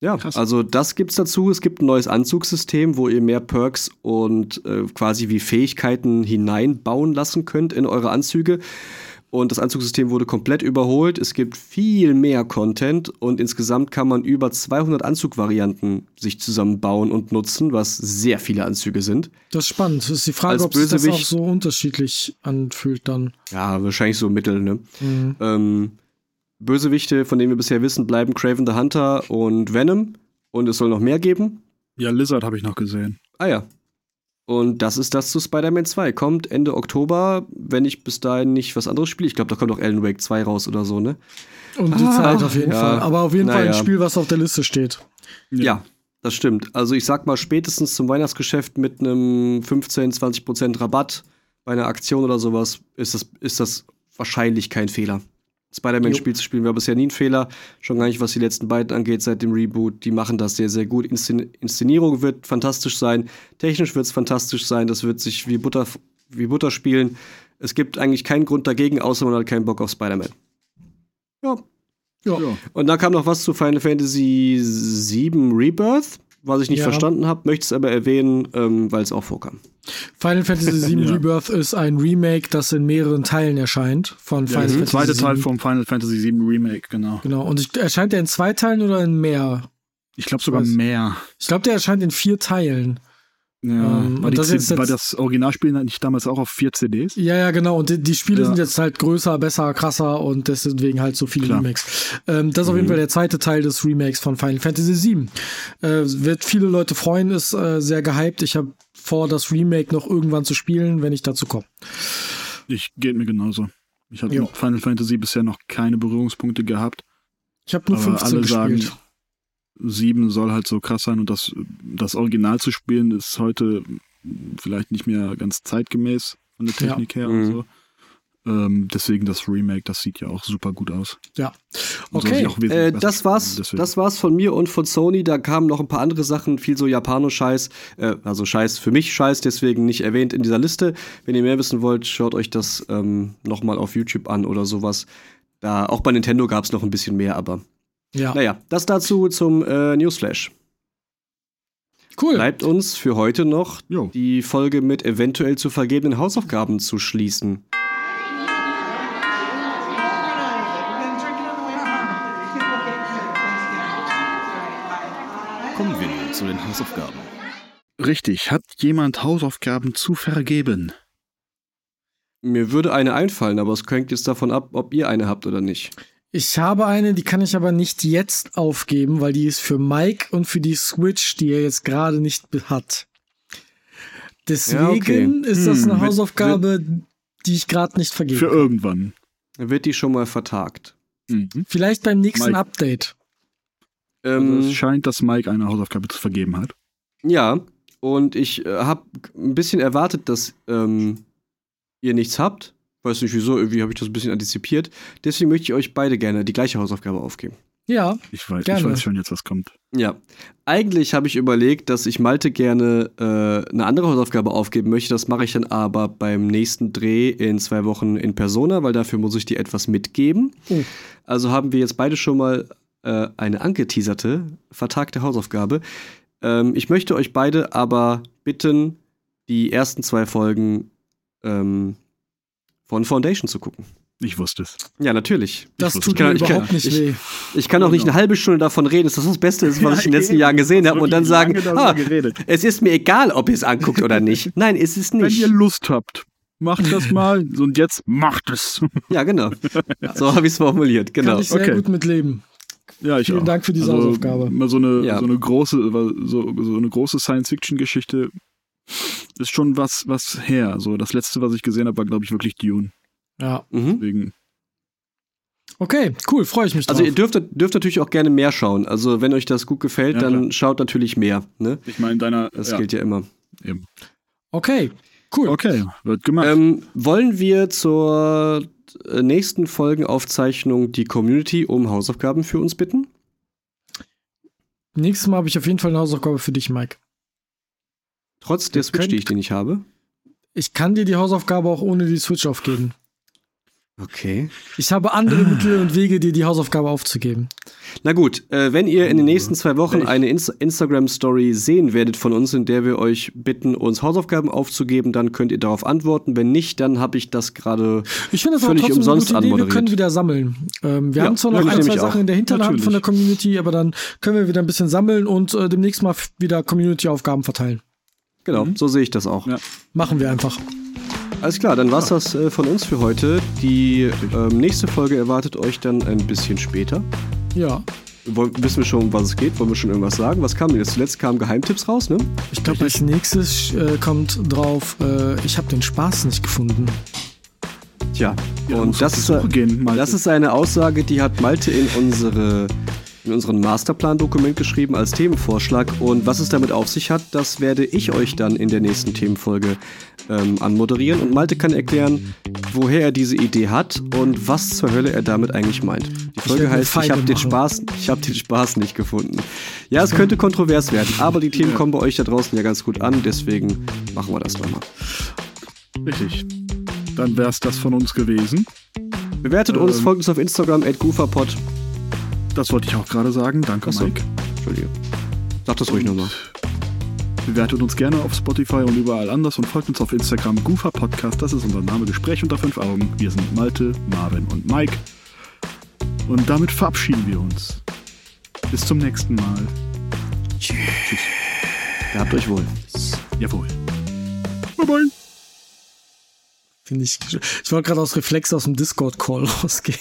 Ja, Krass. also das gibt's dazu. Es gibt ein neues Anzugssystem, wo ihr mehr Perks und äh, quasi wie Fähigkeiten hineinbauen lassen könnt in eure Anzüge. Und das Anzugssystem wurde komplett überholt. Es gibt viel mehr Content und insgesamt kann man über 200 Anzugvarianten sich zusammenbauen und nutzen, was sehr viele Anzüge sind. Das ist spannend. Das ist die Frage, Als ob sich das auch so unterschiedlich anfühlt dann. Ja, wahrscheinlich so mittel, ne? Mhm. Ähm, Bösewichte, von denen wir bisher wissen, bleiben Craven the Hunter und Venom. Und es soll noch mehr geben. Ja, Lizard habe ich noch gesehen. Ah ja, und das ist das zu Spider-Man 2. Kommt Ende Oktober, wenn ich bis dahin nicht was anderes spiele. Ich glaube, da kommt auch Alan Wake 2 raus oder so, ne? Um die ah, Zeit auf jeden ja. Fall. Aber auf jeden Fall ein Spiel, was auf der Liste steht. Ja. ja. das stimmt. Also ich sag mal, spätestens zum Weihnachtsgeschäft mit einem 15, 20% Rabatt bei einer Aktion oder sowas ist das, ist das wahrscheinlich kein Fehler. Spider-Man-Spiel zu spielen war bisher nie ein Fehler. Schon gar nicht, was die letzten beiden angeht seit dem Reboot. Die machen das sehr, sehr gut. Inszen Inszenierung wird fantastisch sein. Technisch wird es fantastisch sein. Das wird sich wie Butter, wie Butter spielen. Es gibt eigentlich keinen Grund dagegen, außer man hat keinen Bock auf Spider-Man. Ja. ja. Und dann kam noch was zu Final Fantasy VII Rebirth was ich nicht ja. verstanden habe, möchte es aber erwähnen, ähm, weil es auch vorkam. Final Fantasy VII ja. Rebirth ist ein Remake, das in mehreren Teilen erscheint von Final ja, Fantasy. Der zweite Teil vom Final Fantasy VII Remake, genau. Genau. Und erscheint der in zwei Teilen oder in mehr? Ich glaube sogar mehr. Ich glaube, der erscheint in vier Teilen. Ja, ähm, war, das jetzt, war, das Originalspiel nicht damals auch auf vier CDs? Ja, ja, genau. Und die, die Spiele ja. sind jetzt halt größer, besser, krasser und deswegen halt so viele Klar. Remakes. Ähm, das ist mhm. auf jeden. Fall der zweite Teil des Remakes von Final Fantasy VII. Äh, wird viele Leute freuen, ist äh, sehr gehypt. Ich habe vor, das Remake noch irgendwann zu spielen, wenn ich dazu komme. Ich geht mir genauso. Ich habe mit Final Fantasy bisher noch keine Berührungspunkte gehabt. Ich habe nur 15 alle gespielt. Sagen, 7 soll halt so krass sein und das, das Original zu spielen ist heute vielleicht nicht mehr ganz zeitgemäß von der Technik ja. her mhm. und so. Ähm, deswegen das Remake, das sieht ja auch super gut aus. Ja. Okay. Äh, das war's. Das war's von mir und von Sony. Da kamen noch ein paar andere Sachen, viel so Japano-Scheiß, äh, also Scheiß für mich Scheiß, deswegen nicht erwähnt in dieser Liste. Wenn ihr mehr wissen wollt, schaut euch das ähm, nochmal auf YouTube an oder sowas. Da auch bei Nintendo gab's noch ein bisschen mehr, aber ja. Naja, das dazu zum äh, Newsflash. Cool. Bleibt uns für heute noch jo. die Folge mit eventuell zu vergebenen Hausaufgaben zu schließen. Kommen wir nun zu den Hausaufgaben. Richtig, hat jemand Hausaufgaben zu vergeben? Mir würde eine einfallen, aber es hängt jetzt davon ab, ob ihr eine habt oder nicht. Ich habe eine, die kann ich aber nicht jetzt aufgeben, weil die ist für Mike und für die Switch, die er jetzt gerade nicht hat. Deswegen ja, okay. ist das hm, eine Hausaufgabe, die ich gerade nicht vergebe. Für irgendwann. Dann wird die schon mal vertagt. Mhm. Vielleicht beim nächsten Mike. Update. Ähm, also es scheint, dass Mike eine Hausaufgabe zu vergeben hat. Ja, und ich äh, habe ein bisschen erwartet, dass ähm, ihr nichts habt. Weiß nicht wieso, irgendwie habe ich das ein bisschen antizipiert. Deswegen möchte ich euch beide gerne die gleiche Hausaufgabe aufgeben. Ja. Ich weiß, ich weiß schon jetzt, was kommt. Ja. Eigentlich habe ich überlegt, dass ich Malte gerne äh, eine andere Hausaufgabe aufgeben möchte. Das mache ich dann aber beim nächsten Dreh in zwei Wochen in Persona, weil dafür muss ich dir etwas mitgeben. Oh. Also haben wir jetzt beide schon mal äh, eine angeteaserte, vertagte Hausaufgabe. Ähm, ich möchte euch beide aber bitten, die ersten zwei Folgen ähm, von Foundation zu gucken. Ich wusste es. Ja, natürlich. Das ich tut mir überhaupt nicht ich, weh. Ich kann auch nicht eine halbe Stunde davon reden, dass das das Beste ist, was ja, ich in den letzten Jahren gesehen habe und dann sagen, ah, es ist mir egal, ob ihr es anguckt oder nicht. Nein, ist es nicht. Wenn ihr Lust habt, macht das mal und jetzt macht es. Ja, genau. So habe ich es formuliert, genau. Kann ich sehr okay. gut mitleben. Ja, ich Vielen auch. Dank für diese also, Hausaufgabe. So eine, ja. so eine große, so, so eine große Science-Fiction-Geschichte ist schon was, was her. So, das letzte, was ich gesehen habe, war, glaube ich, wirklich Dune. Ja. Mhm. Deswegen. Okay, cool, freue ich mich also drauf. Also ihr dürft, dürft natürlich auch gerne mehr schauen. Also wenn euch das gut gefällt, ja, dann klar. schaut natürlich mehr. Ne? Ich meine, deiner. Das ja. gilt ja immer. Eben. Okay, cool. Okay, wird gemacht. Ähm, wollen wir zur äh, nächsten Folgenaufzeichnung die Community um Hausaufgaben für uns bitten? Nächstes Mal habe ich auf jeden Fall eine Hausaufgabe für dich, Mike. Trotz der Switch, die ich dir nicht habe? Ich kann dir die Hausaufgabe auch ohne die Switch aufgeben. Okay. Ich habe andere. Mittel und Wege, dir die Hausaufgabe aufzugeben. Na gut, äh, wenn ihr in den nächsten zwei Wochen eine Inst Instagram-Story sehen werdet von uns, in der wir euch bitten, uns Hausaufgaben aufzugeben, dann könnt ihr darauf antworten. Wenn nicht, dann habe ich das gerade ich finde das völlig umsonst eine gute Idee. Wir können wieder sammeln. Ähm, wir ja, haben zwar noch ein, zwei Sachen in der Hinterhand von der Community, aber dann können wir wieder ein bisschen sammeln und äh, demnächst mal wieder Community-Aufgaben verteilen. Genau, mhm. so sehe ich das auch. Ja. Machen wir einfach. Alles klar, dann war's das äh, von uns für heute. Die ähm, nächste Folge erwartet euch dann ein bisschen später. Ja. Wollen, wissen wir schon, um was es geht? Wollen wir schon irgendwas sagen? Was kam denn jetzt? Zuletzt kamen Geheimtipps raus, ne? Ich glaube, als nächstes äh, kommt drauf, äh, ich habe den Spaß nicht gefunden. Tja, ja, und das ist, gehen, das ist eine Aussage, die hat Malte in unsere in unseren Masterplan-Dokument geschrieben als Themenvorschlag. Und was es damit auf sich hat, das werde ich euch dann in der nächsten Themenfolge ähm, anmoderieren. Und Malte kann erklären, woher er diese Idee hat und was zur Hölle er damit eigentlich meint. Die Folge ich heißt, ich habe den Spaß, ich habe den Spaß nicht gefunden. Ja, es könnte kontrovers werden, aber die Themen kommen bei euch da draußen ja ganz gut an, deswegen machen wir das nochmal. Richtig. Dann wäre es das von uns gewesen. Bewertet ähm, uns, folgt uns auf Instagram, at goofapod. Das wollte ich auch gerade sagen. Danke, Achso. Mike. Entschuldige. Sag das ruhig nochmal. Bewertet uns gerne auf Spotify und überall anders und folgt uns auf Instagram Goofer Podcast. Das ist unser Name Gespräch unter fünf Augen. Wir sind Malte, Marvin und Mike. Und damit verabschieden wir uns. Bis zum nächsten Mal. Tschüss. Gehabt euch wohl. Jawohl. Bye bye. Finde ich. Ich wollte gerade aus Reflex aus dem Discord-Call rausgehen.